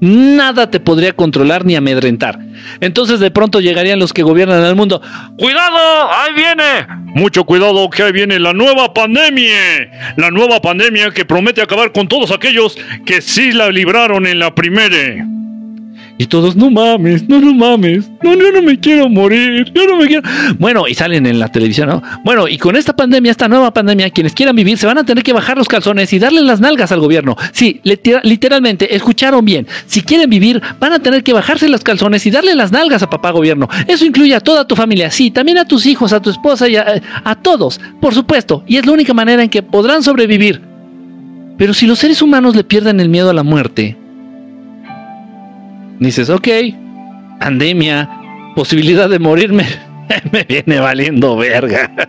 S1: nada te podría controlar ni amedrentar. Entonces de pronto llegarían los que gobiernan el mundo. ¡Cuidado! ¡Ahí viene! Mucho cuidado que ahí viene la nueva pandemia. La nueva pandemia que promete acabar con todos aquellos que sí la libraron en la primera. Y todos, no mames, no, no mames, no, yo no me quiero morir, yo no me quiero. Bueno, y salen en la televisión, ¿no? Bueno, y con esta pandemia, esta nueva pandemia, quienes quieran vivir se van a tener que bajar los calzones y darle las nalgas al gobierno. Sí, literalmente, escucharon bien. Si quieren vivir, van a tener que bajarse los calzones y darle las nalgas a papá gobierno. Eso incluye a toda tu familia, sí, también a tus hijos, a tu esposa y a, a todos, por supuesto. Y es la única manera en que podrán sobrevivir. Pero si los seres humanos le pierden el miedo a la muerte, dices, ok, pandemia, posibilidad de morirme, me viene valiendo verga.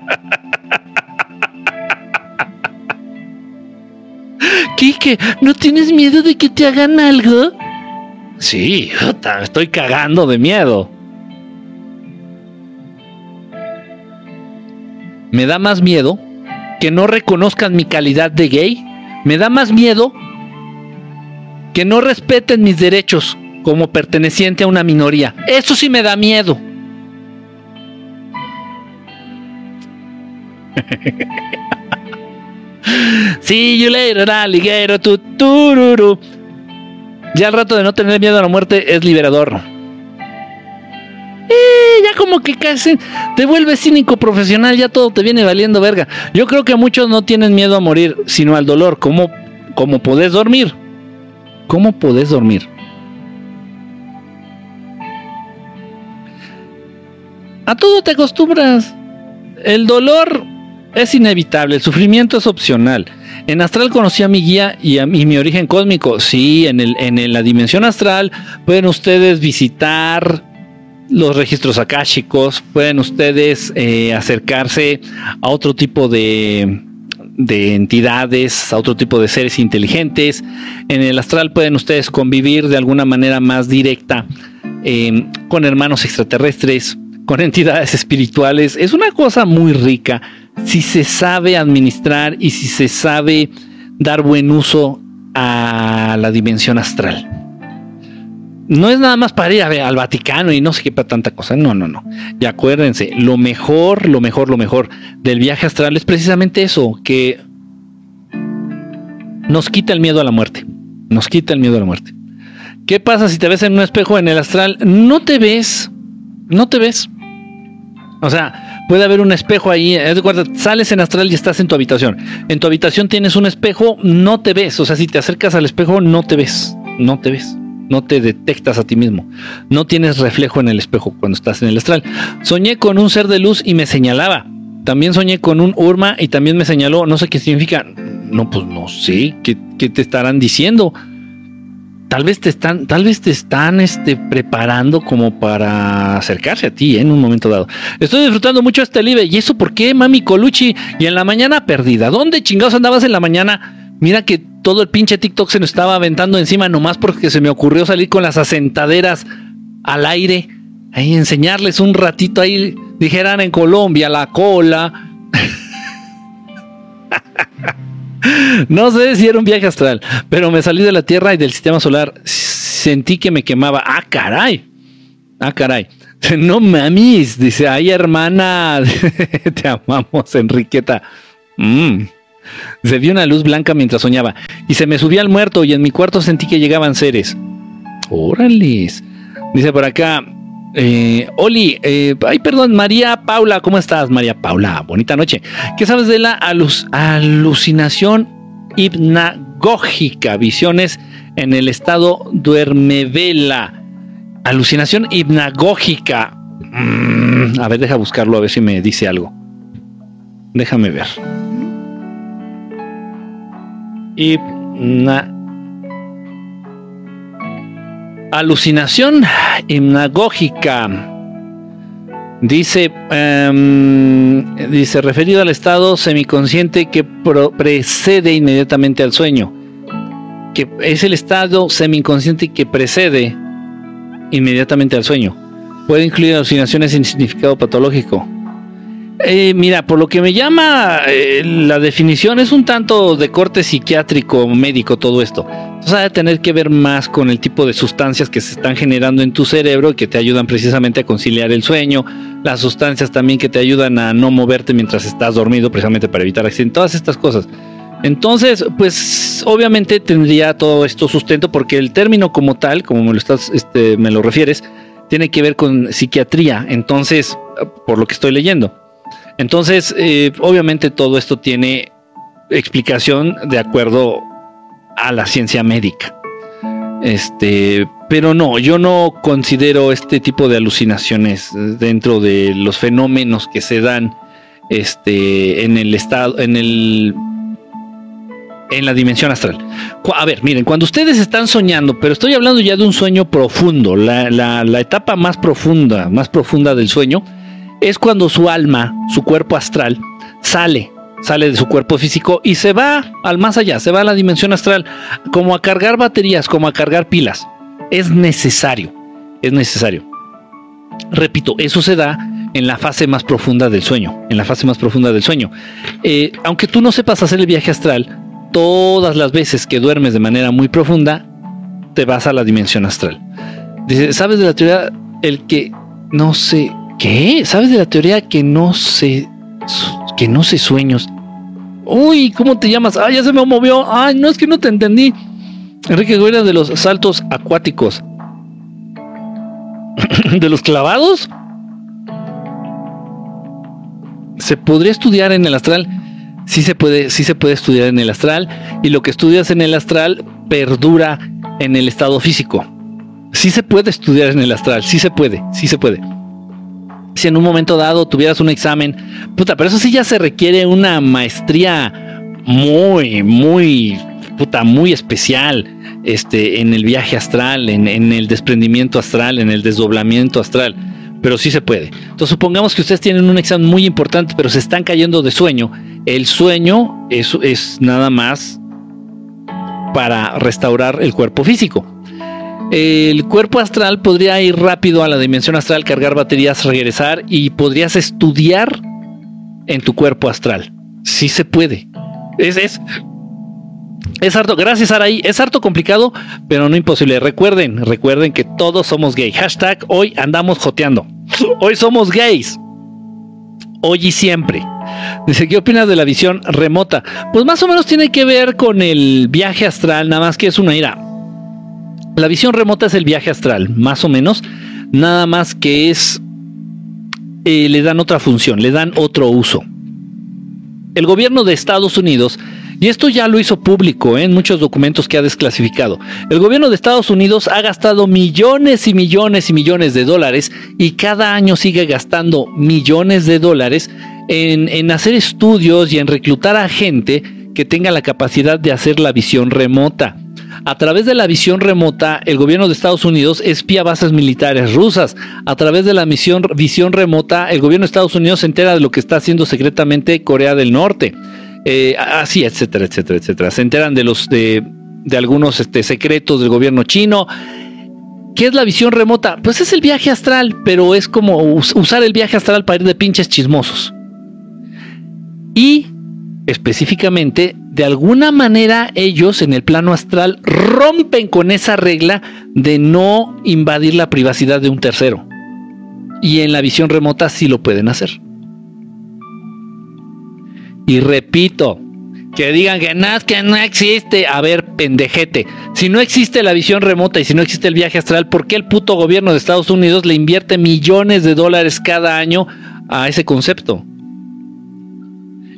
S1: Kike, ¿no tienes miedo de que te hagan algo? Sí, estoy cagando de miedo. Me da más miedo que no reconozcan mi calidad de gay. Me da más miedo que no respeten mis derechos como perteneciente a una minoría. Eso sí me da miedo. See you later, alligator, tu. Ya el rato de no tener miedo a la muerte es liberador. Ya como que casi te vuelves cínico profesional, ya todo te viene valiendo verga. Yo creo que muchos no tienen miedo a morir, sino al dolor. ¿Cómo, cómo podés dormir? ¿Cómo podés dormir? A todo te acostumbras. El dolor es inevitable, el sufrimiento es opcional. En astral conocí a mi guía y a mi, origen cósmico. Sí, en, la dimensión astral pueden ustedes visitar los registros akáshicos, pueden ustedes eh, acercarse a otro tipo de, de entidades, a otro tipo de seres inteligentes. En el astral pueden ustedes convivir de alguna manera más directa eh, con hermanos extraterrestres, con entidades espirituales. Es una cosa muy rica si se sabe administrar y si se sabe dar buen uso a la dimensión astral. No es nada más para ir al Vaticano y no sé qué para tanta cosa. No, no, no. Y acuérdense, lo mejor, lo mejor, lo mejor del viaje astral es precisamente eso, que nos quita el miedo a la muerte. Nos quita el miedo a la muerte. ¿Qué pasa si te ves en un espejo en el astral? No te ves. No te ves. O sea, puede haber un espejo ahí. sales en astral y estás en tu habitación. En tu habitación tienes un espejo, no te ves. O sea, si te acercas al espejo, no te ves. No te ves. No te detectas a ti mismo. No tienes reflejo en el espejo cuando estás en el astral. Soñé con un ser de luz y me señalaba. También soñé con un Urma y también me señaló. No sé qué significa. No, pues no sé. ¿Qué, qué te estarán diciendo? Tal vez te están, tal vez te están este, preparando como para acercarse a ti ¿eh? en un momento dado. Estoy disfrutando mucho este live. ¿Y eso por qué, mami Colucci? Y en la mañana perdida. ¿Dónde chingados andabas en la mañana? Mira que todo el pinche TikTok se nos estaba aventando encima nomás porque se me ocurrió salir con las asentaderas al aire. Ahí enseñarles un ratito ahí, dijeran en Colombia, la cola. No sé si era un viaje astral, pero me salí de la Tierra y del sistema solar. Sentí que me quemaba. Ah, caray. Ah, caray. No mamis, dice, ay hermana, te amamos, Enriqueta. Mm. Se vio una luz blanca mientras soñaba y se me subía al muerto y en mi cuarto sentí que llegaban seres. Órales. Dice por acá, eh, Oli, eh, ay, perdón, María Paula, ¿cómo estás, María Paula? Bonita noche. ¿Qué sabes de la alucinación hipnagógica? Visiones en el estado duermevela. Alucinación hipnagógica. Mm, a ver, deja buscarlo a ver si me dice algo. Déjame ver. Hipna Alucinación hipnagógica. Dice, em, dice, referido al estado semiconsciente que precede inmediatamente al sueño. Que es el estado semiconsciente que precede inmediatamente al sueño. Puede incluir alucinaciones sin significado patológico. Eh, mira, por lo que me llama eh, la definición es un tanto de corte psiquiátrico, médico, todo esto. Entonces va a tener que ver más con el tipo de sustancias que se están generando en tu cerebro y que te ayudan precisamente a conciliar el sueño, las sustancias también que te ayudan a no moverte mientras estás dormido, precisamente para evitar accidentes, todas estas cosas. Entonces, pues obviamente tendría todo esto sustento porque el término como tal, como me lo estás, este, me lo refieres, tiene que ver con psiquiatría. Entonces, por lo que estoy leyendo. Entonces, eh, obviamente todo esto tiene explicación de acuerdo a la ciencia médica. Este, pero no, yo no considero este tipo de alucinaciones dentro de los fenómenos que se dan este, en el estado, en el en la dimensión astral. A ver, miren, cuando ustedes están soñando, pero estoy hablando ya de un sueño profundo, la, la etapa más profunda, más profunda del sueño, es cuando su alma, su cuerpo astral, sale, sale de su cuerpo físico y se va al más allá, se va a la dimensión astral, como a cargar baterías, como a cargar pilas. Es necesario, es necesario. Repito, eso se da en la fase más profunda del sueño, en la fase más profunda del sueño. Eh, aunque tú no sepas hacer el viaje astral, todas las veces que duermes de manera muy profunda, te vas a la dimensión astral. Dice, ¿sabes de la teoría? El que no sé ¿Qué? ¿Sabes de la teoría que no se que no se sueños? Uy, ¿cómo te llamas? Ah, ya se me movió. Ay, no es que no te entendí. Enrique Guerra de los saltos acuáticos. ¿De los clavados? ¿Se podría estudiar en el astral? Sí se puede, sí se puede estudiar en el astral. Y lo que estudias en el astral perdura en el estado físico. Sí se puede estudiar en el astral, sí se puede, sí se puede si en un momento dado tuvieras un examen, puta, pero eso sí ya se requiere una maestría muy, muy, puta, muy especial. este, en el viaje astral, en, el desprendimiento astral, en el desdoblamiento astral pero sí se puede. Entonces supongamos que ustedes tienen un examen muy importante, pero se están cayendo de sueño. El sueño es, es nada más para restaurar el cuerpo físico. El cuerpo astral podría ir rápido a la dimensión astral, cargar baterías, regresar y podrías estudiar en tu cuerpo astral. Sí se puede. Es, es, es harto, gracias Araí, es harto complicado, pero no imposible. Recuerden, recuerden que todos somos gay. Hashtag hoy andamos joteando. Hoy somos gays. Hoy y siempre. Dice, ¿qué opinas de la visión remota? Pues más o menos tiene que ver con el viaje astral, nada más que es una ira. La visión remota es el viaje astral, más o menos. Nada más que es... Eh, le dan otra función, le dan otro uso. El gobierno de Estados Unidos y esto ya lo hizo público ¿eh? en muchos documentos que ha desclasificado. El gobierno de Estados Unidos ha gastado millones y millones y millones de dólares y cada año sigue gastando millones de dólares en, en hacer estudios y en reclutar a gente que tenga la capacidad de hacer la visión remota. A través de la visión remota, el gobierno de Estados Unidos espía bases militares rusas. A través de la misión, visión remota, el gobierno de Estados Unidos se entera de lo que está haciendo secretamente Corea del Norte eh, así, etcétera, etcétera, etcétera. Se enteran de los de, algunos este, secretos del gobierno chino. ¿Qué es la visión remota? Pues es el viaje astral, pero es como usar el viaje astral para ir de pinches chismosos. Y específicamente, de alguna manera ellos en el plano astral rompen con esa regla de no invadir la privacidad de un tercero. Y en la visión remota sí lo pueden hacer. Y repito, que digan que nada, que no existe. A ver, pendejete. Si no existe la visión remota y si no existe el viaje astral, ¿por qué el puto gobierno de Estados Unidos le invierte millones de dólares cada año a ese concepto?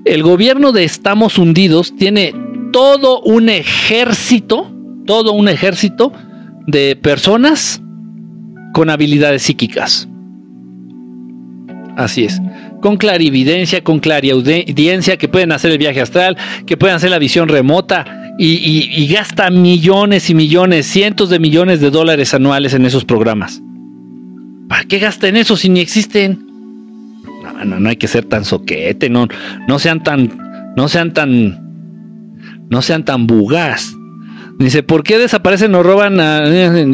S1: El gobierno de Estamos Hundidos tiene todo un ejército, todo un ejército de personas con habilidades psíquicas. Así es con clarividencia, con clariaudiencia, que pueden hacer el viaje astral, que pueden hacer la visión remota y, gasta millones y millones, cientos de millones de dólares anuales en esos programas. ¿Para qué gastan eso si ni existen? No, hay que ser tan soquete, no, no sean tan, no sean tan, no sean tan bugas. Dice, ¿por qué desaparecen o roban a...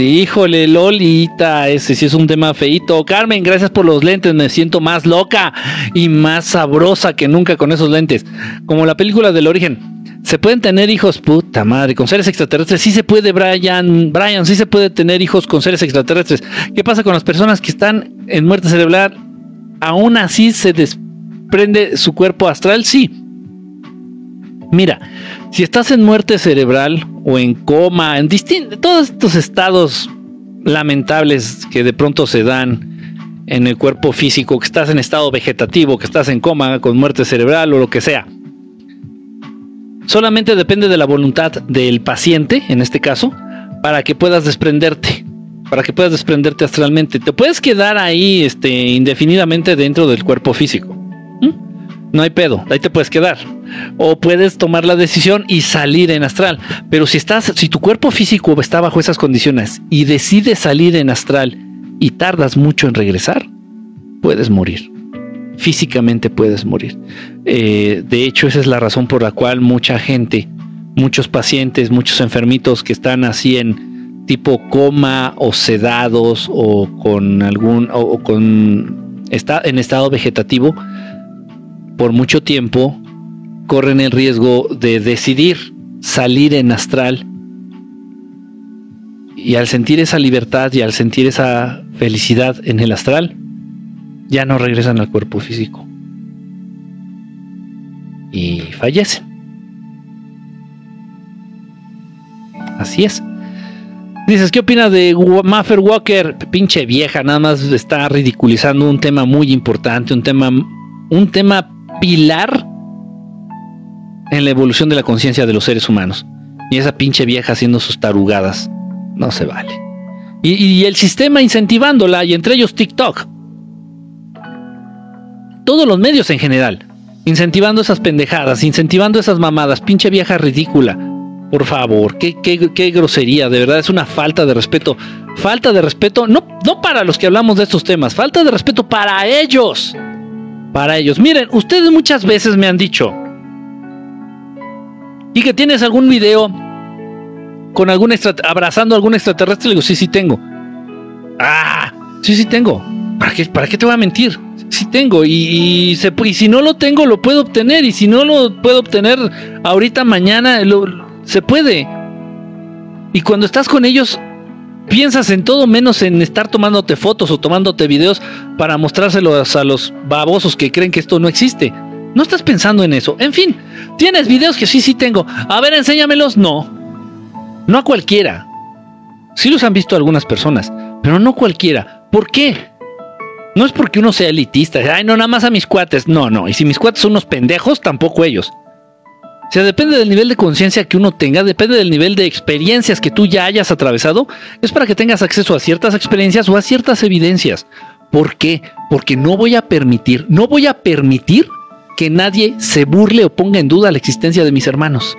S1: Híjole, Lolita, ese sí es un tema feito. Carmen, gracias por los lentes, me siento más loca y más sabrosa que nunca con esos lentes. Como la película del origen. ¿Se pueden tener hijos? Puta madre, con seres extraterrestres. Sí se puede, Brian. Brian, sí se puede tener hijos con seres extraterrestres. ¿Qué pasa con las personas que están en muerte cerebral? ¿Aún así se desprende su cuerpo astral? Sí. Mira, si estás en muerte cerebral o en coma, en todos estos estados lamentables que de pronto se dan en el cuerpo físico, que estás en estado vegetativo, que estás en coma con muerte cerebral o lo que sea, solamente depende de la voluntad del paciente, en este caso, para que puedas desprenderte, para que puedas desprenderte astralmente. Te puedes quedar ahí este, indefinidamente dentro del cuerpo físico no hay pedo, ahí te puedes quedar. O puedes tomar la decisión y salir en astral. Pero si estás, si tu cuerpo físico está bajo esas condiciones y decides salir en astral y tardas mucho en regresar, puedes morir. Físicamente puedes morir. Eh, de hecho, esa es la razón por la cual mucha gente, muchos pacientes, muchos enfermitos que están así en tipo coma o sedados o con algún o, con está en estado vegetativo por mucho tiempo corren el riesgo de decidir salir en astral y al sentir esa libertad y al sentir esa felicidad en el astral, ya no regresan al cuerpo físico y fallecen. Así es. Dices, ¿qué opinas de Maffer Walker? Pinche vieja, nada más está ridiculizando un tema muy importante, un tema, un tema pilar en la evolución de la conciencia de los seres humanos. Y esa pinche vieja haciendo sus tarugadas. No se vale. Y, el sistema incentivándola, y entre ellos TikTok. Todos los medios en general. Incentivando esas pendejadas, incentivando esas mamadas. Pinche vieja ridícula. Por favor, qué, qué, grosería, de verdad es una falta de respeto. Falta de respeto, no, no para los que hablamos de estos temas, falta de respeto para ellos. Para ellos. Miren, ustedes muchas veces me han dicho, y que tienes algún video con algún abrazando a algún extraterrestre, le digo, sí, sí tengo. Ah, sí, sí tengo. ¿Para qué, para qué te voy a mentir? Sí tengo. Y, y si no lo tengo, lo puedo obtener. Y si no lo puedo obtener ahorita, mañana, se puede. Y cuando estás con ellos, piensas en todo menos en estar tomándote fotos o tomándote videos para mostrárselos a los babosos que creen que esto no existe. No estás pensando en eso. En fin, tienes videos que sí, sí tengo. A ver, enséñamelos. No. No a cualquiera. Sí los han visto algunas personas, pero no cualquiera. ¿Por qué? No es porque uno sea elitista. Ay, no, nada más a mis cuates. No, no. Y si mis cuates son unos pendejos, tampoco ellos. O sea, depende del nivel de conciencia que uno tenga, depende del nivel de experiencias que tú ya hayas atravesado, es para que tengas acceso a ciertas experiencias o a ciertas evidencias. ¿Por qué? Porque no voy a permitir, no voy a permitir que nadie se burle o ponga en duda la existencia de mis hermanos.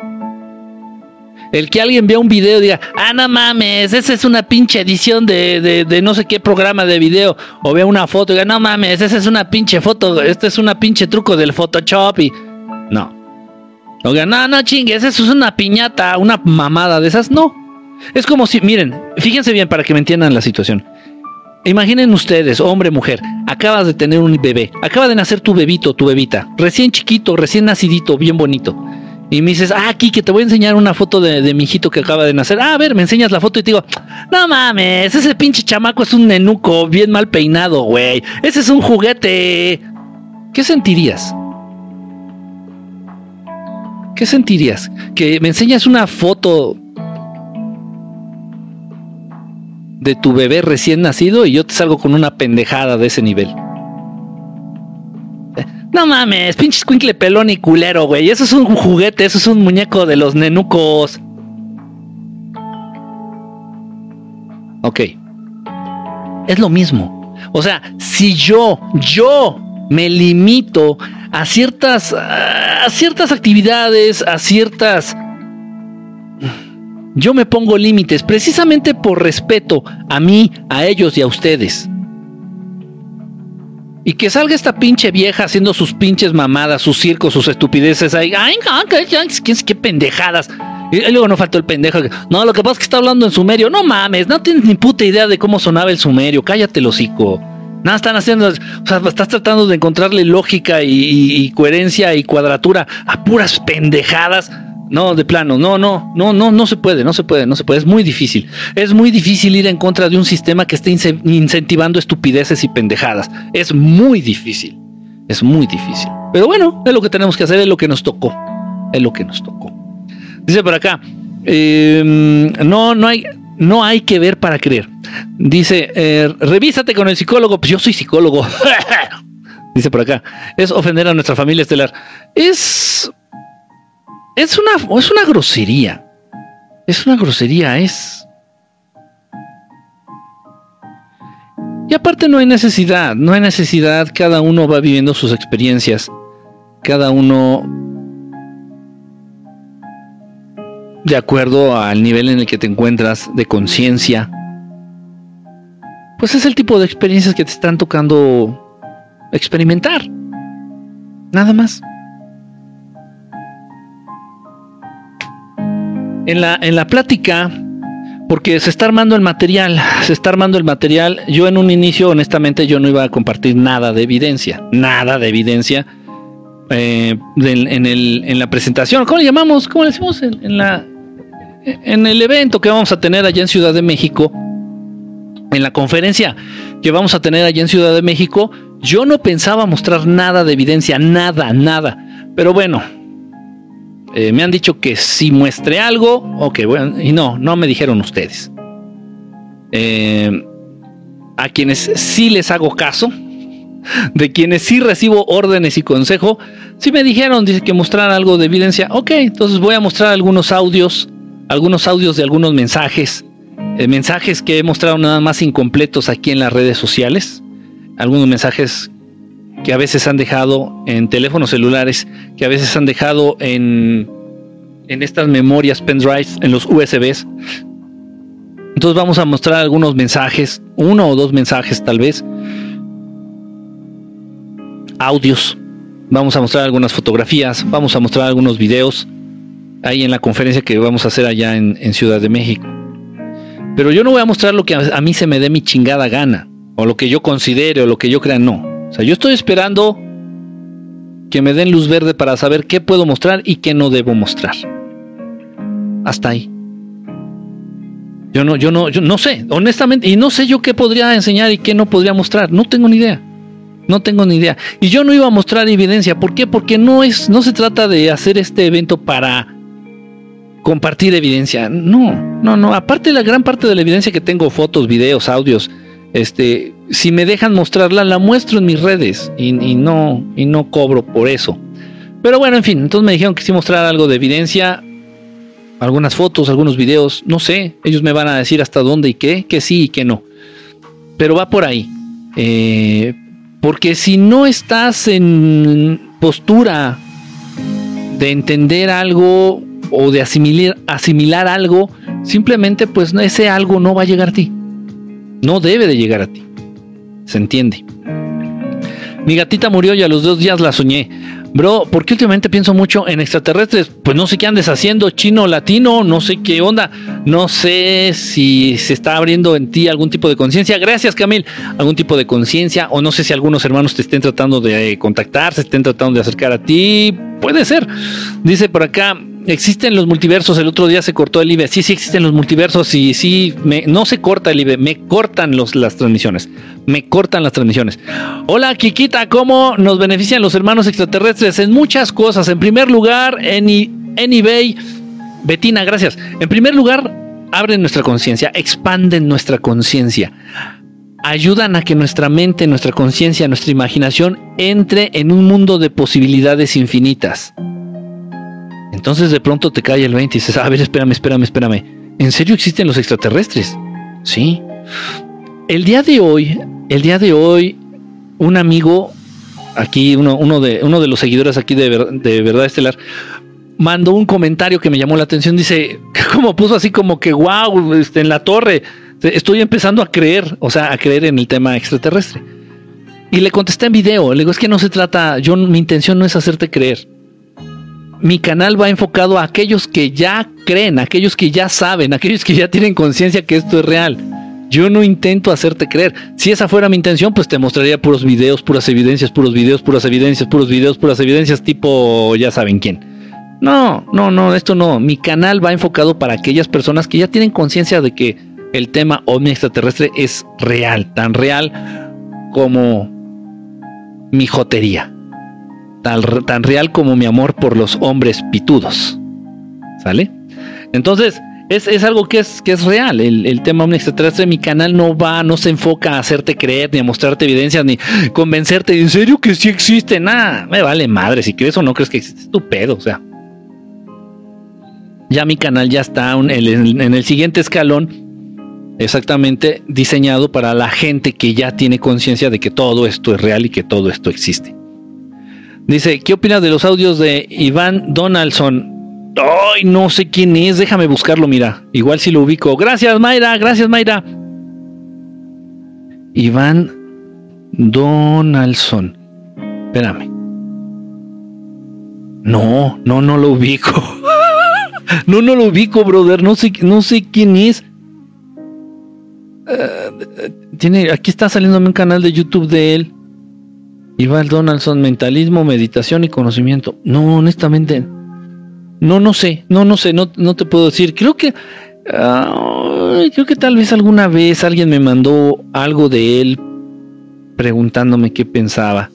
S1: El que alguien vea un video y diga, ah, no mames, esa es una pinche edición de, de, no sé qué programa de video. O vea una foto y diga, no mames, esa es una pinche foto, este es una pinche truco del Photoshop y... No. O diga, no, no chingues, eso es una piñata, una mamada de esas. No. Es como si, miren, fíjense bien para que me entiendan la situación. Imaginen ustedes, hombre, mujer, acabas de tener un bebé, acaba de nacer tu bebito, tu bebita, recién chiquito, recién nacidito, bien bonito. Y me dices, ah, aquí que te voy a enseñar una foto de, mi hijito que acaba de nacer. Ah, a ver, me enseñas la foto y te digo, no mames, ese pinche chamaco es un nenuco bien mal peinado, güey. Ese es un juguete. ¿Qué sentirías? ¿Qué sentirías? Que me enseñas una foto de tu bebé recién nacido y yo te salgo con una pendejada de ese nivel. No mames, pinche squinkle pelón y culero, güey. Eso es un juguete, eso es un muñeco de los nenucos. Ok. Es lo mismo. O sea, si yo, yo me limito a ciertas, a ciertas actividades, a ciertas yo me pongo límites precisamente por respeto a mí, a ellos y a ustedes. Y que salga esta pinche vieja haciendo sus pinches mamadas, sus circos, sus estupideces ahí. Ay, qué, pendejadas. Y luego no faltó el pendejo. No, lo que pasa es que está hablando en sumerio. No mames, no tienes ni puta idea de cómo sonaba el sumerio. Cállate el hocico. Nada están haciendo. O sea, estás tratando de encontrarle lógica y coherencia y cuadratura a puras pendejadas no, de plano, no, no, no, no, no se puede, no se puede, no se puede, es muy difícil. Es muy difícil ir en contra de un sistema que esté incentivando estupideces y pendejadas. Es muy difícil, es muy difícil. Pero bueno, es lo que tenemos que hacer, es lo que nos tocó, es lo que nos tocó. Dice por acá, em, no, no hay, no hay que ver para creer. Dice, eh, revísate con el psicólogo, pues yo soy psicólogo. Dice por acá, es ofender a nuestra familia estelar. Es es una, es una grosería. Es una grosería, es... Y aparte no hay necesidad, no hay necesidad, cada uno va viviendo sus experiencias, cada uno de acuerdo al nivel en el que te encuentras de conciencia. Pues es el tipo de experiencias que te están tocando experimentar. Nada más. en la, en la plática, porque se está armando el material, se está armando el material. Yo en un inicio, honestamente, yo no iba a compartir nada de evidencia, nada de evidencia eh, en, el, en la presentación. ¿Cómo le llamamos? ¿Cómo le decimos? En, la, en el evento que vamos a tener allá en Ciudad de México, en la conferencia que vamos a tener allá en Ciudad de México, yo no pensaba mostrar nada de evidencia, nada, nada. Pero bueno, eh, me han dicho que si muestre algo, ok, bueno, y no, no me dijeron ustedes. Eh, a quienes sí les hago caso, de quienes sí recibo órdenes y consejo, sí me dijeron, que mostrar algo de evidencia, ok, entonces voy a mostrar algunos audios, algunos audios de algunos mensajes, eh, mensajes que he mostrado nada más incompletos aquí en las redes sociales, algunos mensajes que a veces han dejado en teléfonos celulares, que a veces han dejado en, en estas memorias pendrives, en los USBs. Entonces vamos a mostrar algunos mensajes, uno o dos mensajes tal vez, audios, vamos a mostrar algunas fotografías, vamos a mostrar algunos videos ahí en la conferencia que vamos a hacer allá en, Ciudad de México. Pero yo no voy a mostrar lo que a, mí se me dé mi chingada gana, o lo que yo considere, o lo que yo crea, no. O sea, yo estoy esperando que me den luz verde para saber qué puedo mostrar y qué no debo mostrar. Hasta ahí. Yo no, yo no, yo no sé, honestamente, y no sé yo qué podría enseñar y qué no podría mostrar. No tengo ni idea. No tengo ni idea. Y yo no iba a mostrar evidencia. ¿Por qué? Porque no es, no se trata de hacer este evento para compartir evidencia. No, no, no. Aparte la gran parte de la evidencia que tengo, fotos, videos, audios, este, si me dejan mostrarla, la muestro en mis redes y, no, y no cobro por eso. Pero bueno, en fin, entonces me dijeron que sí mostrar algo de evidencia, algunas fotos, algunos videos, no sé, ellos me van a decir hasta dónde y qué, que sí y que no. Pero va por ahí. Eh, porque si no estás en postura de entender algo, o de asimilar, asimilar algo, simplemente pues ese algo no va a llegar a ti. No debe de llegar a ti. ¿Se entiende? Mi gatita murió y a los dos días la soñé. Bro, ¿por qué últimamente pienso mucho en extraterrestres? Pues no sé qué andes haciendo, chino, latino, no sé qué onda. No sé si se está abriendo en ti algún tipo de conciencia. Gracias, Camil. Algún tipo de conciencia. O no sé si algunos hermanos te estén tratando de contactar, se estén tratando de acercar a ti. Puede ser. Dice por acá, existen los multiversos. El otro día se cortó el IBE. Sí, sí existen los multiversos y sí, no se corta el IBE, me cortan las transmisiones. Me cortan las transmisiones. Hola, Kikita, ¿cómo nos benefician los hermanos extraterrestres? En muchas cosas. En primer lugar, en, en eBay. Betina, gracias. En primer lugar, abren nuestra conciencia, expanden nuestra conciencia. Ayudan a que nuestra mente, nuestra conciencia, nuestra imaginación entre en un mundo de posibilidades infinitas. Entonces de pronto te cae el 20 y dices, a ver, espérame, espérame, espérame. ¿En serio existen los extraterrestres? Sí. El día de hoy, el día de hoy, un amigo, aquí, uno, uno, de, uno de los seguidores aquí de, de Verdad Estelar, mandó un comentario que me llamó la atención. Dice, como puso así como que, wow, este, en la torre, estoy empezando a creer, o sea, a creer en el tema extraterrestre. Y le contesté en video, le digo, es que no se trata, yo mi intención no es hacerte creer mi canal va enfocado a aquellos que ya creen, aquellos que ya saben, aquellos que ya tienen conciencia que esto es real. Yo no intento hacerte creer. Si esa fuera mi intención, pues te mostraría puros videos, puras evidencias, puros videos, puras evidencias, puros videos, puras evidencias, tipo ya saben quién. No, no, no, esto no. Mi canal va enfocado para aquellas personas que ya tienen conciencia de que el tema ovni extraterrestre es real, tan real como mi jotería tan, real como mi amor por los hombres pitudos. ¿Sale? Entonces, es, algo que es, que es real. El, tema un extraterrestre, mi canal no va, no se enfoca a hacerte creer, ni a mostrarte evidencias, ni convencerte. ¿En serio que sí existe? Nada, me vale madre. Si crees o no crees que existe, es tu pedo. O sea, ya mi canal ya está en el siguiente escalón. Exactamente diseñado para la gente que ya tiene conciencia de que todo esto es real y que todo esto existe. Dice, ¿qué opinas de los audios de Iván Donaldson? Ay, no sé quién es, déjame buscarlo, mira. Igual si lo ubico. Gracias, Mayra, gracias, Mayra. Iván Donaldson. Espérame. No, no, no lo ubico. no, no lo ubico, brother. No sé, no sé quién es. Eh, tiene, aquí está saliéndome un canal de YouTube de él. Iván Donaldson, mentalismo, meditación y conocimiento. No, honestamente, no, no sé, no, no sé, no, no te puedo decir. Creo que, creo que tal vez alguna vez alguien me mandó algo de él preguntándome qué pensaba,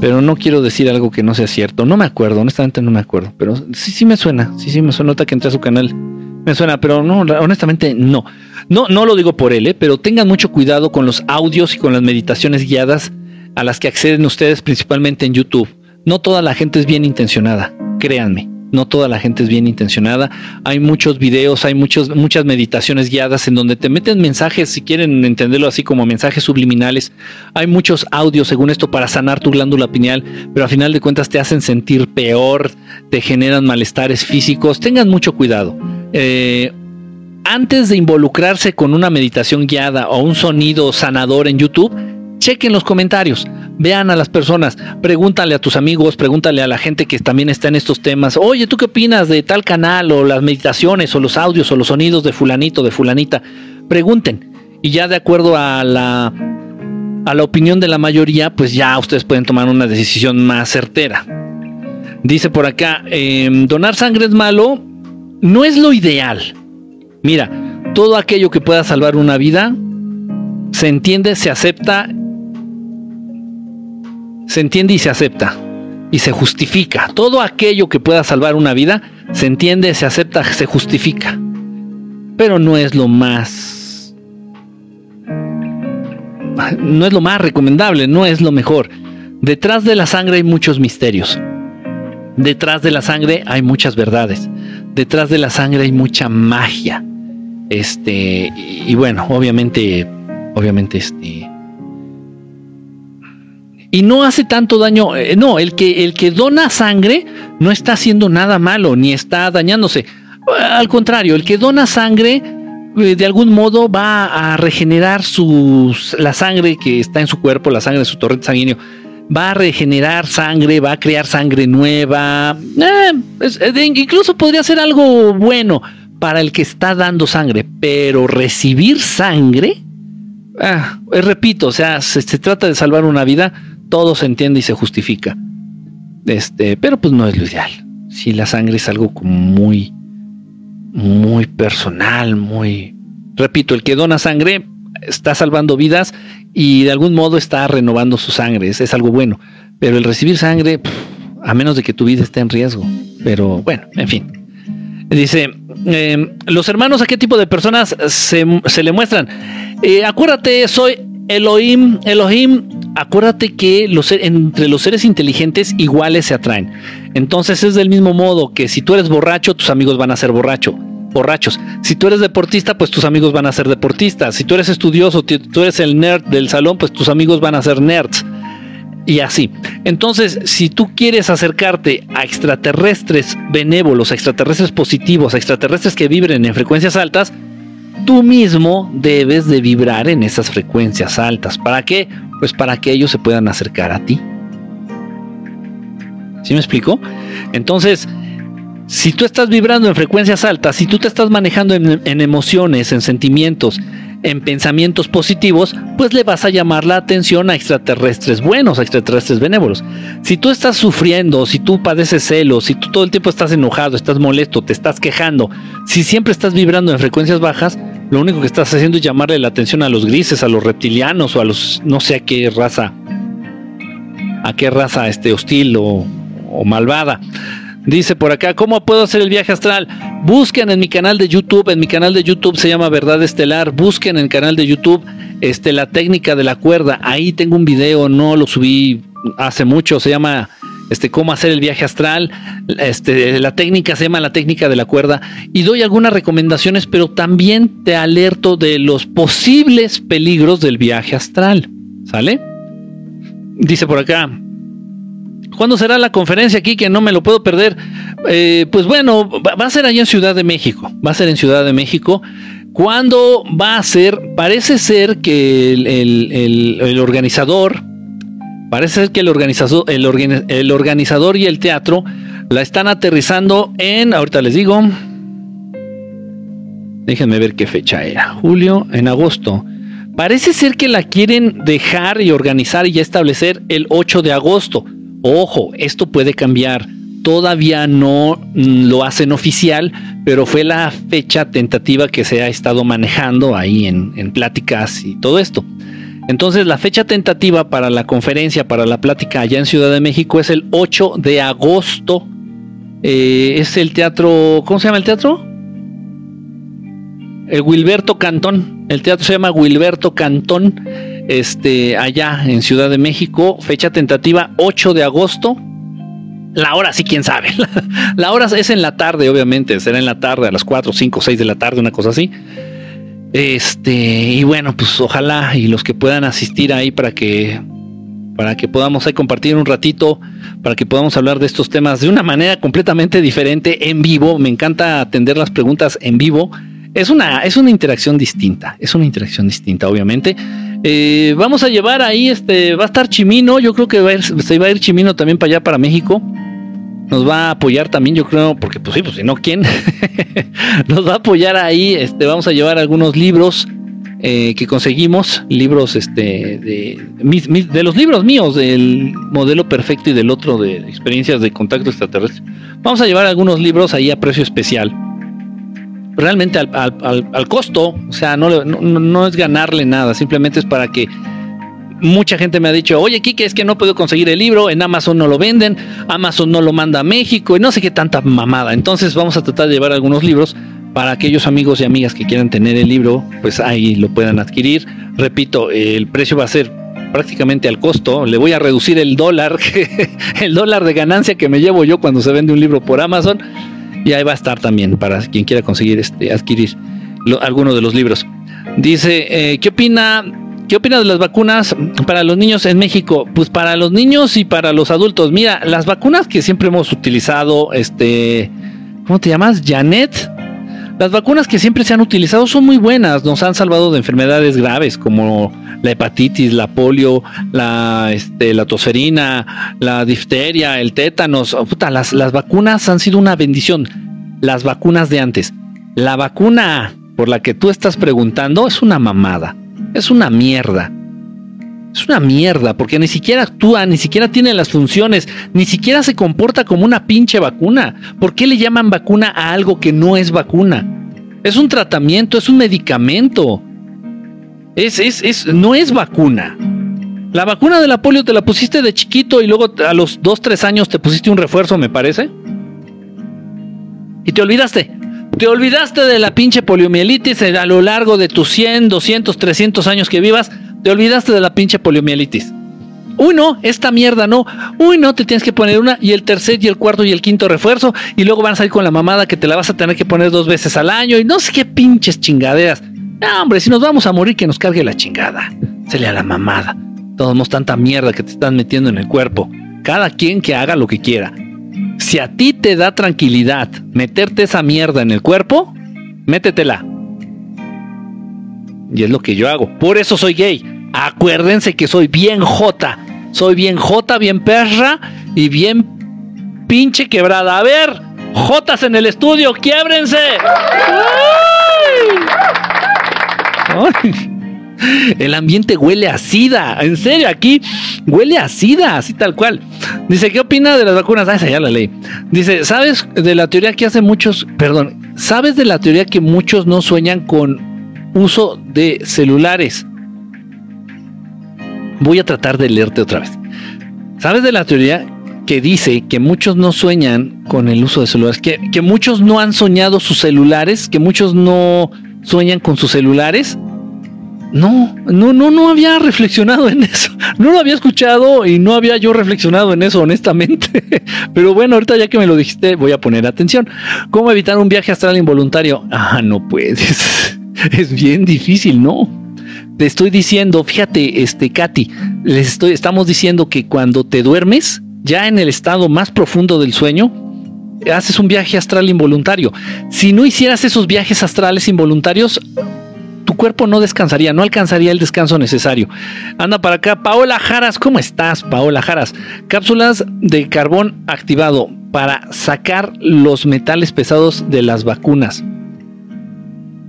S1: pero no quiero decir algo que no sea cierto. No me acuerdo, honestamente no me acuerdo, pero sí, sí me suena, sí, sí me suena, nota que entré a su canal. Me suena, pero no, honestamente no. No, no lo digo por él, ¿eh? pero tengan mucho cuidado con los audios y con las meditaciones guiadas a las que acceden ustedes principalmente en YouTube. No toda la gente es bien intencionada, créanme, no toda la gente es bien intencionada. Hay muchos videos, hay muchos, muchas meditaciones guiadas en donde te meten mensajes, si quieren entenderlo así como mensajes subliminales. Hay muchos audios, según esto, para sanar tu glándula pineal, pero a final de cuentas te hacen sentir peor, te generan malestares físicos. Tengan mucho cuidado. Eh, antes de involucrarse con una meditación guiada o un sonido sanador en YouTube, chequen los comentarios, vean a las personas, pregúntale a tus amigos, pregúntale a la gente que también está en estos temas, oye, ¿tú qué opinas de tal canal o las meditaciones o los audios o los sonidos de fulanito, de fulanita? Pregunten y ya de acuerdo a la, a la opinión de la mayoría, pues ya ustedes pueden tomar una decisión más certera. Dice por acá, em, donar sangre es malo, no es lo ideal. Mira, todo aquello que pueda salvar una vida se entiende, se acepta se entiende y se acepta y se justifica. Todo aquello que pueda salvar una vida se entiende, se acepta, se justifica. Pero no es lo más... No es lo más recomendable, no es lo mejor. Detrás de la sangre hay muchos misterios. Detrás de la sangre hay muchas verdades. Detrás de la sangre hay mucha magia. Este, y bueno, obviamente, obviamente, este, y no hace tanto daño. Eh, no, el que, el que dona sangre no está haciendo nada malo ni está dañándose. Al contrario, el que dona sangre eh, de algún modo va a regenerar sus, la sangre que está en su cuerpo, la sangre de su torrente sanguíneo. Va a regenerar sangre, va a crear sangre nueva. Eh, incluso podría ser algo bueno para el que está dando sangre, pero recibir sangre, ah, repito, o sea, se, trata de salvar una vida, todo se entiende y se justifica. Este, pero pues no es lo ideal. Si la sangre es algo como muy, muy personal, muy... Repito, el que dona sangre está salvando vidas y de algún modo está renovando su sangre, es, algo bueno. Pero el recibir sangre, a menos de que tu vida esté en riesgo. Pero bueno, en fin. Dice, em, los hermanos a qué tipo de personas se, le muestran. Eh, acuérdate, soy Elohim, Elohim, acuérdate que entre los seres inteligentes iguales se atraen. Entonces es del mismo modo que si tú eres borracho, tus amigos van a ser borracho, borrachos. Si tú eres deportista, pues tus amigos van a ser deportistas. Si tú eres estudioso, tú eres el nerd del salón, pues tus amigos van a ser nerds. Y así. Entonces, si tú quieres acercarte a extraterrestres benévolos, a extraterrestres positivos, a extraterrestres que vibren en frecuencias altas, tú mismo debes de vibrar en esas frecuencias altas. ¿Para qué? Pues para que ellos se puedan acercar a ti. ¿Sí me explico? Entonces, si tú estás vibrando en frecuencias altas, si tú te estás manejando en, emociones, en sentimientos, en pensamientos positivos, pues le vas a llamar la atención a extraterrestres buenos, a extraterrestres benévolos. Si tú estás sufriendo, si tú padeces celos, si tú todo el tiempo estás enojado, estás molesto, te estás quejando, si siempre estás vibrando en frecuencias bajas, lo único que estás haciendo es llamarle la atención a los grises, a los reptilianos o a los no sé a qué raza, a qué raza este hostil o, o malvada. Dice por acá, ¿cómo puedo hacer el viaje astral? Busquen en mi canal de YouTube, en mi canal de YouTube se llama Verdad Estelar, busquen en el canal de YouTube este, la técnica de la cuerda, ahí tengo un video, no lo subí hace mucho, se llama este, cómo hacer el viaje astral, este, la técnica se llama la técnica de la cuerda y doy algunas recomendaciones, pero también te alerto de los posibles peligros del viaje astral, ¿sale? Dice por acá, ¿Cuándo será la conferencia aquí? Que no me lo puedo perder. Eh, pues bueno, va a ser allá en Ciudad de México. Va a ser en Ciudad de México. ¿Cuándo va a ser? Parece ser que el, organizador, parece ser que el organizador, el, organizador y el teatro la están aterrizando en, ahorita les digo, déjenme ver qué fecha era, julio, en agosto. Parece ser que la quieren dejar y organizar y establecer el 8 de agosto. Ojo, esto puede cambiar. Todavía no mm, lo hacen oficial, pero fue la fecha tentativa que se ha estado manejando ahí en, pláticas y todo esto. Entonces la fecha tentativa para la conferencia, para la plática allá en Ciudad de México es el 8 de agosto. Eh, es el teatro, ¿cómo se llama el teatro? El Wilberto Cantón. El teatro se llama Wilberto Cantón este, allá en Ciudad de México, fecha tentativa 8 de agosto. La hora sí, quién sabe. La hora es en la tarde, obviamente, será en la tarde, a las 4, 5, 6 de la tarde, una cosa así. Este, y bueno, pues ojalá y los que puedan asistir ahí para que para que podamos ahí compartir un ratito, para que podamos hablar de estos temas de una manera completamente diferente en vivo. Me encanta atender las preguntas en vivo. Es una, es una interacción distinta, es una interacción distinta, obviamente. Eh, vamos a llevar ahí, este, va a estar Chimino, yo creo que va a ir, se va a ir Chimino también para allá, para México. Nos va a apoyar también, yo creo, porque pues sí, pues si no, ¿quién? Nos va a apoyar ahí, este, vamos a llevar algunos libros eh, que conseguimos, libros este, de, de los libros míos, del modelo perfecto y del otro de experiencias de contacto extraterrestre. Vamos a llevar algunos libros ahí a precio especial realmente al, costo, o sea, no, no, es ganarle nada, simplemente es para que mucha gente me ha dicho, oye, Kike, es que no puedo conseguir el libro, en Amazon no lo venden, Amazon no lo manda a México y no sé qué tanta mamada. Entonces vamos a tratar de llevar algunos libros para aquellos amigos y amigas que quieran tener el libro, pues ahí lo puedan adquirir. Repito, el precio va a ser prácticamente al costo, le voy a reducir el dólar, el dólar de ganancia que me llevo yo cuando se vende un libro por Amazon y ahí va a estar también para quien quiera conseguir este, adquirir alguno de los libros. Dice, eh, ¿qué opina? ¿Qué opina de las vacunas para los niños en México? Pues para los niños y para los adultos. Mira, las vacunas que siempre hemos utilizado, este, ¿cómo te llamas? Janet. Las vacunas que siempre se han utilizado son muy buenas, nos han salvado de enfermedades graves como la hepatitis, la polio, la, este, la tosferina, la difteria, el tétanos. Puta, las, las vacunas han sido una bendición. Las vacunas de antes. La vacuna por la que tú estás preguntando es una mamada. Es una mierda. Es una mierda porque ni siquiera actúa, ni siquiera tiene las funciones, ni siquiera se comporta como una pinche vacuna. ¿Por qué le llaman vacuna a algo que no es vacuna? Es un tratamiento, es un medicamento. Es, es, es, no es vacuna. La vacuna de la polio te la pusiste de chiquito y luego a los 2, 3 años te pusiste un refuerzo, me parece. Y te olvidaste. Te olvidaste de la pinche poliomielitis a lo largo de tus 100, 200, 300 años que vivas. Te olvidaste de la pinche poliomielitis. Uy, no, esta mierda no. Uy, no, te tienes que poner una y el tercer y el cuarto y el quinto refuerzo. Y luego van a salir con la mamada que te la vas a tener que poner dos veces al año. Y no sé qué pinches chingaderas. Hombre, si nos vamos a morir, que nos cargue la chingada. Se le a la mamada. Todos tanta mierda que te están metiendo en el cuerpo. Cada quien que haga lo que quiera. Si a ti te da tranquilidad meterte esa mierda en el cuerpo, métetela. Y es lo que yo hago. Por eso soy gay. Acuérdense que soy bien jota. Soy bien jota, bien perra y bien pinche quebrada. A ver, jotas en el estudio, quiebrense. El ambiente huele a sida. En serio, aquí huele a sida, así tal cual. Dice, ¿qué opina de las vacunas? Ah, esa ya la ley. Dice, ¿sabes de la teoría que hace muchos, perdón, ¿sabes de la teoría que muchos no sueñan con uso de celulares? Voy a tratar de leerte otra vez. ¿Sabes de la teoría que dice que muchos no sueñan con el uso de celulares? Que, que muchos no han soñado sus celulares, que muchos no sueñan con sus celulares. No, no, no, no había reflexionado en eso. No lo había escuchado y no había yo reflexionado en eso, honestamente. Pero bueno, ahorita ya que me lo dijiste, voy a poner atención. ¿Cómo evitar un viaje astral involuntario? Ah, no puedes. Es bien difícil, ¿no? Te estoy diciendo, fíjate, este, Katy, les estoy, estamos diciendo que cuando te duermes, ya en el estado más profundo del sueño, haces un viaje astral involuntario. Si no hicieras esos viajes astrales involuntarios, tu cuerpo no descansaría, no alcanzaría el descanso necesario. Anda para acá, Paola Jaras, ¿cómo estás, Paola Jaras? Cápsulas de carbón activado para sacar los metales pesados de las vacunas.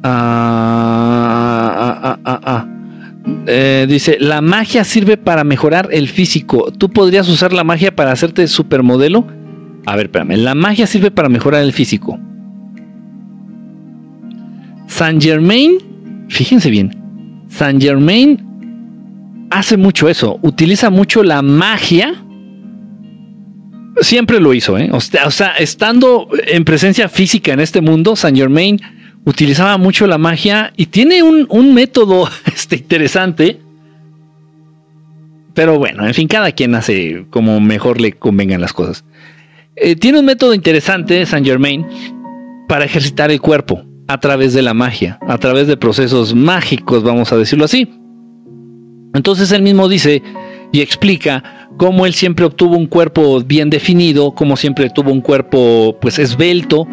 S1: Ah, ah, ah, ah eh, dice, la magia sirve para mejorar el físico. ¿Tú podrías usar la magia para hacerte supermodelo? A ver, espérame. La magia sirve para mejorar el físico. Saint Germain, fíjense bien, Saint Germain hace mucho eso, utiliza mucho la magia. Siempre lo hizo, ¿eh? O sea, estando en presencia física en este mundo, Saint Germain utilizaba mucho la magia y tiene un, un método este, interesante. Pero bueno, en fin, cada quien hace como mejor le convengan las cosas. eh, tiene un método interesante, Saint Germain, para ejercitar el cuerpo a través de la magia, a través de procesos mágicos, vamos a decirlo así. Entonces él mismo dice y explica cómo él siempre obtuvo un cuerpo bien definido, cómo siempre tuvo un cuerpo pues esbelto,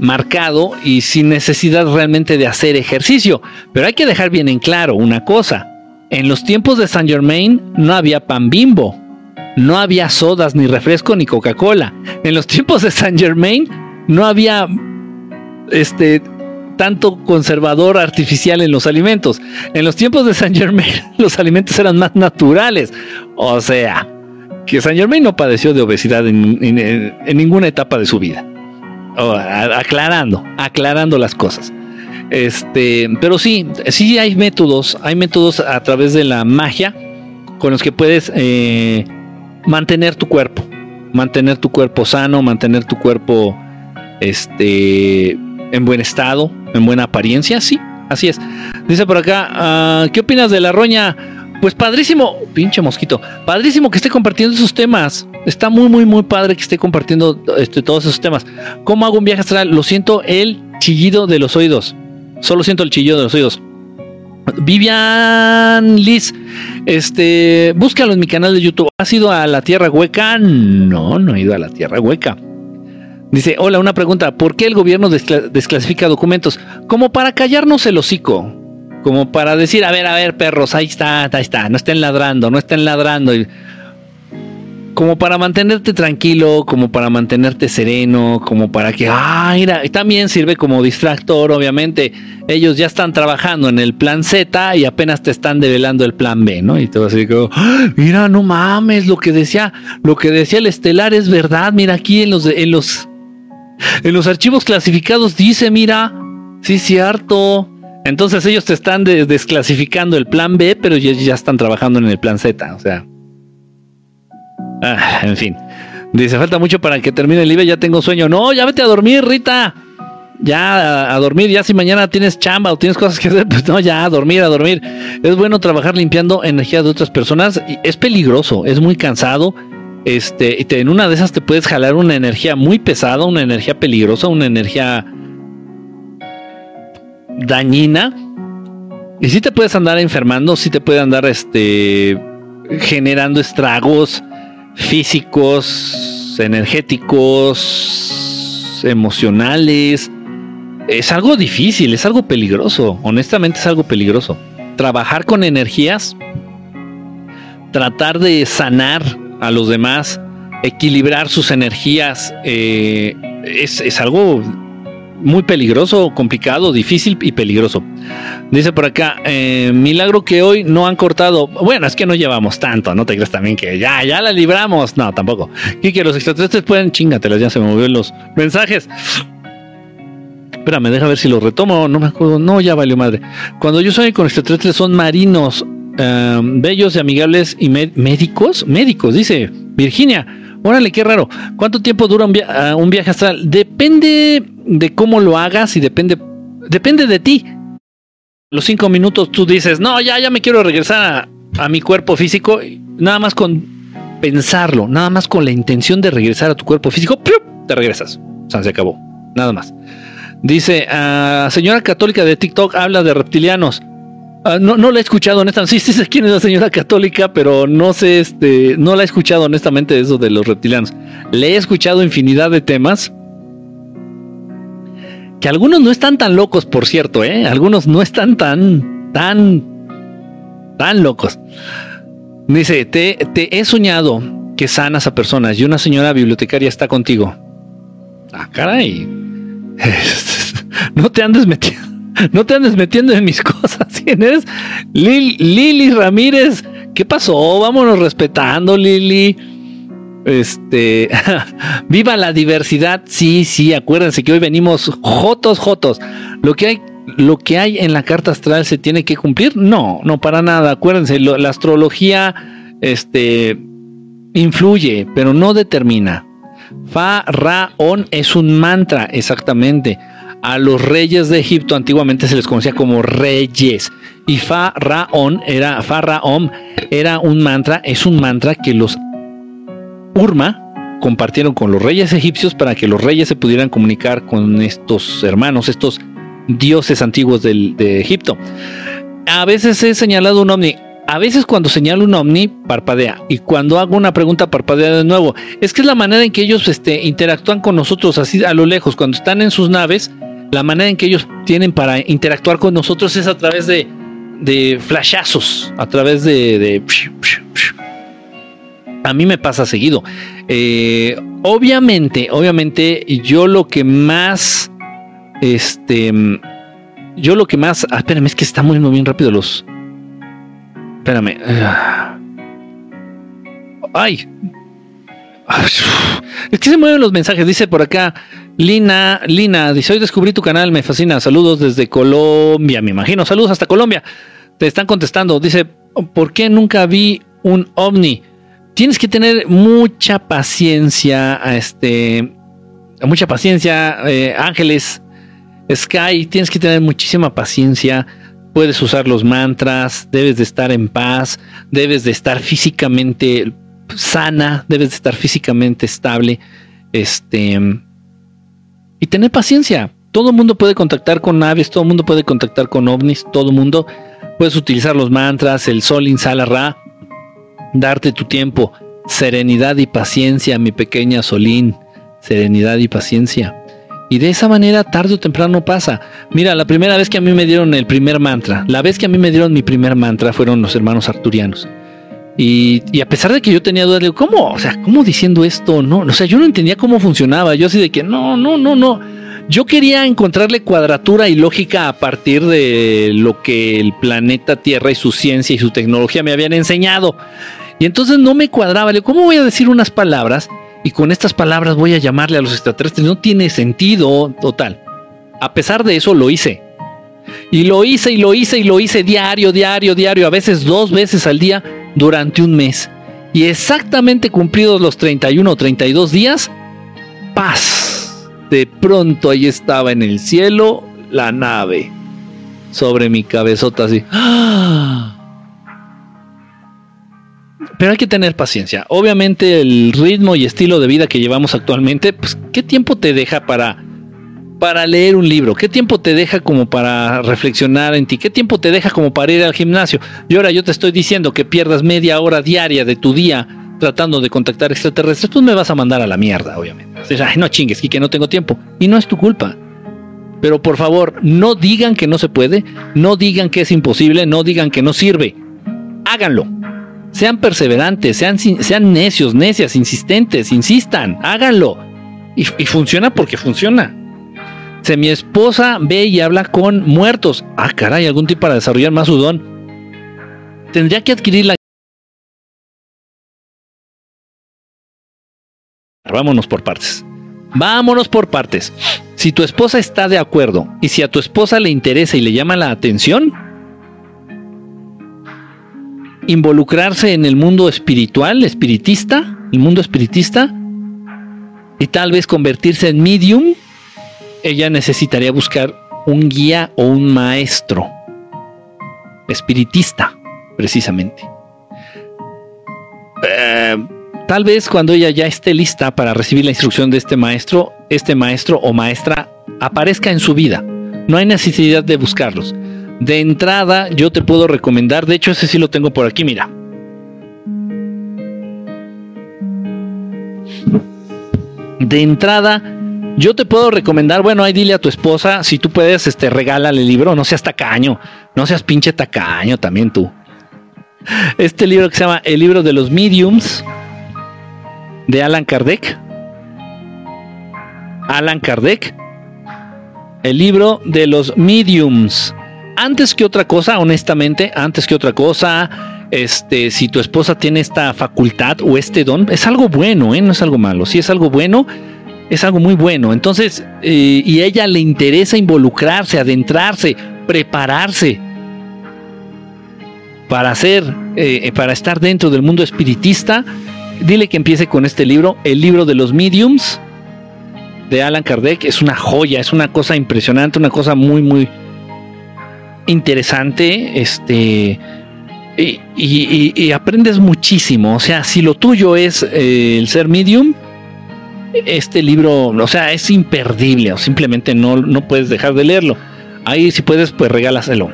S1: marcado y sin necesidad realmente de hacer ejercicio. Pero hay que dejar bien en claro una cosa. En los tiempos de Saint Germain no había pan bimbo, no había sodas, ni refresco, ni Coca-Cola. En los tiempos de Saint Germain no había este tanto conservador artificial en los alimentos. En los tiempos de Saint Germain los alimentos eran más naturales. O sea, que Saint Germain no padeció de obesidad en, ninguna etapa de su vida. Aclarando, aclarando las cosas. Este, pero sí, sí hay métodos, hay métodos a través de la magia con los que puedes eh, mantener tu cuerpo, mantener tu cuerpo sano, mantener tu cuerpo este, en buen estado, en buena apariencia, sí, así es. Dice por acá, ah, ¿qué opinas de la roña? Pues padrísimo, pinche mosquito, padrísimo que esté compartiendo esos temas. Está muy, muy, muy padre que esté compartiendo este, todos esos temas. ¿Cómo hago un viaje astral? Lo siento el chillido de los oídos. Solo siento el chillido de los oídos. Vivian Liz, este, búscalo en mi canal de YouTube. ¿Has ido a la Tierra Hueca? No, no he ido a la Tierra Hueca. Dice, hola, una pregunta. ¿Por qué el gobierno desclasifica documentos? Como para callarnos el hocico. Como para decir, a ver, a ver, perros, ahí está, ahí está. No estén ladrando, no estén ladrando como para mantenerte tranquilo, como para mantenerte sereno, como para que, ah, mira, también sirve como distractor, obviamente. Ellos ya están trabajando en el plan Z y apenas te están develando el plan B, ¿no? Y te vas a decir, ah, mira, no mames, lo que decía, lo que decía el estelar es verdad, mira aquí en los, en los, en los archivos clasificados dice, mira, sí, cierto. Entonces ellos te están desclasificando el plan B, pero ya, ya están trabajando en el plan Z, o sea. Ah, en fin. Dice, falta mucho para que termine el live, ya tengo sueño. No, ya vete a dormir, Rita. Ya a, dormir, ya si mañana tienes chamba o tienes cosas que hacer, pues no, ya a dormir, a dormir. Es bueno trabajar limpiando energía de otras personas. Es peligroso, es muy cansado. Este, y en una de esas te puedes jalar una energía muy pesada, una energía peligrosa, una energía dañina. Y si te puedes andar enfermando, si te puede andar este, generando estragos físicos, energéticos, emocionales. Es algo difícil, es algo peligroso, honestamente es algo peligroso. Trabajar con energías, tratar de sanar a los demás, equilibrar sus energías, eh, es, es algo muy peligroso, complicado, difícil y peligroso. Dice por acá, eh, milagro que hoy no han cortado. Bueno, es que no llevamos tanto, no te crees también que ya, ya la libramos. No, tampoco. que los extraterrestres pueden, chingatelas, ya se me movieron los mensajes. Espérame, deja ver si lo retomo. No me acuerdo. No, ya valió madre. Cuando yo soy con extraterrestres son marinos, eh, bellos y amigables y médicos. Médicos, dice Virginia. Órale, qué raro. ¿Cuánto tiempo dura un, ah, un, viaje astral? Depende de cómo lo hagas y depende, depende de ti. Los cinco minutos tú dices, no, ya, ya me quiero regresar a, mi cuerpo físico. Nada más con pensarlo, nada más con la intención de regresar a tu cuerpo físico, te regresas. O sea, se acabó. Nada más. Dice, uh, señora católica de TikTok habla de reptilianos. Ah, no, no la he escuchado honestamente. Sí, sí sé quién es la señora católica, pero no sé, este, no la he escuchado honestamente eso de los reptilianos. Le he escuchado infinidad de temas. Que algunos no están tan locos, por cierto, ¿eh? Algunos no están tan, tan, tan locos. Dice, te, te he soñado que sanas a personas y una señora bibliotecaria está contigo. Ah, caray. no te andes metiendo no te andes metiendo en mis cosas. ¿Quién es? Lili Ramírez. ¿Qué pasó? Vámonos respetando, Lili. Este, viva la diversidad. Sí, sí, acuérdense que hoy venimos jotos, jotos. Lo que hay, lo que hay en la carta astral se tiene que cumplir. No, no para nada. Acuérdense, la astrología, este, influye, pero no determina. Fa, Ra, On es un mantra, exactamente. A los reyes de Egipto antiguamente se les conocía como reyes. Y Faraón era, era un mantra, es un mantra que los Urma, compartieron con los reyes egipcios para que los reyes se pudieran comunicar con estos hermanos, estos dioses antiguos del, de Egipto. A veces he señalado un ovni. A veces cuando señalo un ovni, parpadea. Y cuando hago una pregunta, parpadea de nuevo. Es que es la manera en que ellos este, interactúan con nosotros así a lo lejos. Cuando están en sus naves, la manera en que ellos tienen para interactuar con nosotros es a través de, de flashazos, a través de, a mí me pasa seguido. Eh, obviamente, obviamente, yo lo que más, este, yo lo que más, ah, espérame, es que están moviendo bien rápido los, espérame, ay, es que se mueven los mensajes, dice por acá, Lina, Lina, dice, hoy descubrí tu canal, me fascina, saludos desde Colombia, me imagino, saludos hasta Colombia, te están contestando, dice, ¿por qué nunca vi un ovni? tienes que tener mucha paciencia, este, mucha paciencia, eh, Ángeles, Sky, tienes que tener muchísima paciencia. Puedes usar los mantras, debes de estar en paz, debes de estar físicamente sana, debes de estar físicamente estable, este, y tener paciencia. Todo el mundo puede contactar con naves, todo el mundo puede contactar con ovnis, todo el mundo. Puedes utilizar los mantras, el sol, insala, ra, darte tu tiempo, serenidad y paciencia, mi pequeña Solín, serenidad y paciencia. Y de esa manera tarde o temprano pasa. Mira, la primera vez que a mí me dieron el primer mantra, la vez que a mí me dieron mi primer mantra fueron los hermanos arturianos. Y, a pesar de que yo tenía dudas, digo, ¿cómo? O sea, ¿cómo diciendo esto? No, o sea, yo no entendía cómo funcionaba. Yo así de que, no, no, no, no. Yo quería encontrarle cuadratura y lógica a partir de lo que el planeta Tierra y su ciencia y su tecnología me habían enseñado. Y entonces no me cuadraba. Le ¿cómo voy a decir unas palabras? Y con estas palabras voy a llamarle a los extraterrestres. No tiene sentido total. A pesar de eso lo hice. Y lo hice y lo hice y lo hice diario, diario, diario, a veces dos veces al día durante un mes. Y exactamente cumplidos los 31 o 32 días, paz. De pronto ahí estaba en el cielo la nave sobre mi cabezota así. ¡Ah! Pero hay que tener paciencia. Obviamente el ritmo y estilo de vida que llevamos actualmente, pues ¿qué tiempo te deja para para leer un libro? ¿Qué tiempo te deja como para reflexionar en ti? ¿Qué tiempo te deja como para ir al gimnasio? Y ahora yo te estoy diciendo que pierdas media hora diaria de tu día tratando de contactar extraterrestres, pues me vas a mandar a la mierda, obviamente. Sea, no chingues, que no tengo tiempo. Y no es tu culpa. Pero por favor, no digan que no se puede, no digan que es imposible, no digan que no sirve. Háganlo sean perseverantes, sean, sean necios, necias, insistentes, insistan, háganlo. Y, funciona porque funciona. Si mi esposa ve y habla con muertos, ah, caray, algún tipo para desarrollar más su don, tendría que adquirir la. Vámonos por partes. Vámonos por partes. Si tu esposa está de acuerdo y si a tu esposa le interesa y le llama la atención, involucrarse en el mundo espiritual, espiritista, el mundo espiritista, y tal vez convertirse en medium, ella necesitaría buscar un guía o un maestro espiritista, precisamente. Eh, tal vez cuando ella ya esté lista para recibir la instrucción de este maestro, este maestro o maestra aparezca en su vida. No hay necesidad de buscarlos. De entrada, yo te puedo recomendar, de hecho ese sí lo tengo por aquí, mira. De entrada, yo te puedo recomendar, bueno, ahí dile a tu esposa, si tú puedes, este, regálale el libro, no seas tacaño, no seas pinche tacaño también tú. Este libro que se llama El libro de los mediums, de Alan Kardec. Alan Kardec. El libro de los mediums antes que otra cosa, honestamente, antes que otra cosa, este, si tu esposa tiene esta facultad o este don, es algo bueno, ¿eh? no es algo malo. Si es algo bueno, es algo muy bueno. Entonces, eh, y ella le interesa involucrarse, adentrarse, prepararse para hacer, eh, para estar dentro del mundo espiritista, dile que empiece con este libro, el libro de los mediums de Alan Kardec. Es una joya, es una cosa impresionante, una cosa muy, muy, interesante, este, y, aprendes muchísimo. O sea, si lo tuyo es eh, el ser medium, este libro, o sea, es imperdible o simplemente no, no puedes dejar de leerlo. Ahí si puedes, pues regálaselo.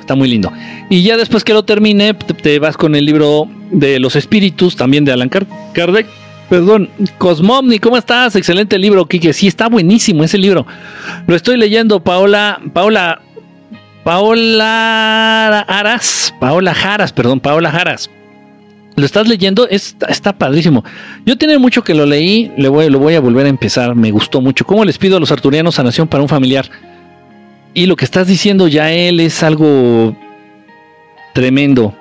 S1: Está, muy lindo. Y ya después que lo termine, te, vas con el libro de los espíritus, también de Alan Kardec. Perdón, Cosmomni, ¿cómo estás? Excelente libro, Kike. Sí, está buenísimo ese libro. Lo estoy leyendo, Paola, Paola, Paola Aras, Paola Jaras, perdón, Paola Jaras. Lo estás leyendo, está, está padrísimo. Yo tiene mucho que lo leí, le voy, lo voy a volver a empezar, me gustó mucho. ¿Cómo les pido a los arturianos sanación para un familiar? Y lo que estás diciendo ya él es algo tremendo.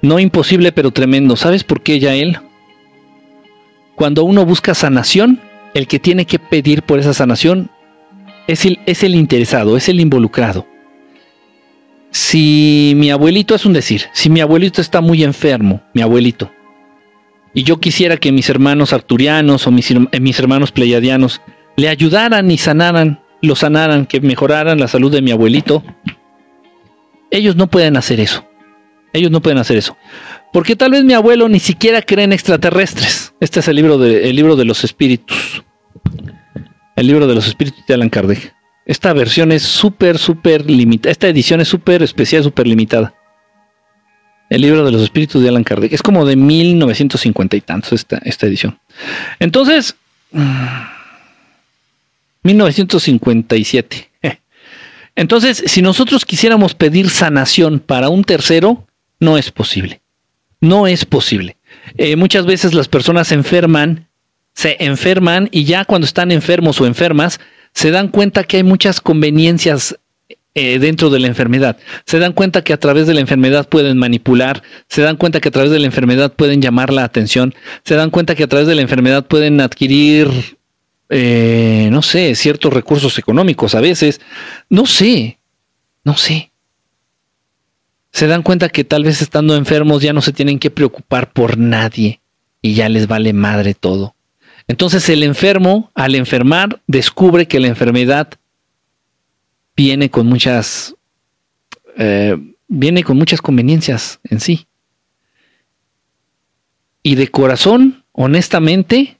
S1: No imposible, pero tremendo. ¿Sabes por qué ya él? Cuando uno busca sanación, el que tiene que pedir por esa sanación es el, es el interesado, es el involucrado. Si mi abuelito es un decir, si mi abuelito está muy enfermo, mi abuelito, y yo quisiera que mis hermanos arturianos o mis, eh, mis hermanos pleiadianos le ayudaran y sanaran lo sanaran, que mejoraran la salud de mi abuelito. Ellos no pueden hacer eso. Ellos no pueden hacer eso. Porque tal vez mi abuelo ni siquiera cree en extraterrestres. Este es el libro de, libro de los espíritus. El libro de los espíritus de Alan Kardec. Esta versión es súper, súper limitada. Esta edición es súper especial, súper limitada. El libro de los espíritus de Alan Kardec. Es como de 1950 y tantos esta, esta edición. Entonces... 1957. Entonces, si nosotros quisiéramos pedir sanación para un tercero, no es posible. No es posible. Eh, muchas veces las personas se enferman, se enferman y ya cuando están enfermos o enfermas, se dan cuenta que hay muchas conveniencias eh, dentro de la enfermedad. Se dan cuenta que a través de la enfermedad pueden manipular, se dan cuenta que a través de la enfermedad pueden llamar la atención, se dan cuenta que a través de la enfermedad pueden adquirir eh, no sé, ciertos recursos económicos a veces, no sé, no sé. Se dan cuenta que tal vez estando enfermos ya no se tienen que preocupar por nadie y ya les vale madre todo. Entonces el enfermo, al enfermar, descubre que la enfermedad viene con muchas, eh, viene con muchas conveniencias en sí. Y de corazón, honestamente,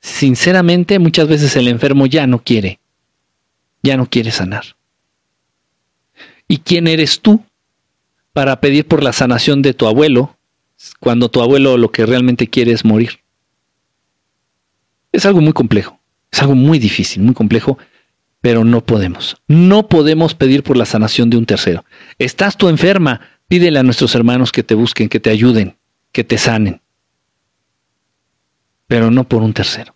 S1: sinceramente muchas veces el enfermo ya no quiere, ya no quiere sanar. ¿Y quién eres tú para pedir por la sanación de tu abuelo cuando tu abuelo lo que realmente quiere es morir? Es algo muy complejo, es algo muy difícil, muy complejo, pero no podemos. No podemos pedir por la sanación de un tercero. Estás tú enferma, pídele a nuestros hermanos que te busquen, que te ayuden, que te sanen, pero no por un tercero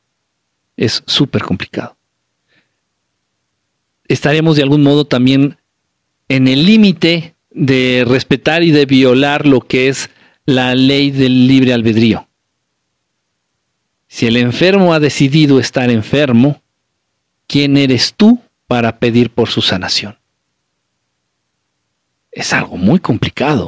S1: es súper complicado. Estaremos de algún modo también en el límite de respetar y de violar lo que es la ley del libre albedrío. Si el enfermo ha decidido estar enfermo, ¿quién eres tú para pedir por su sanación? Es algo muy complicado.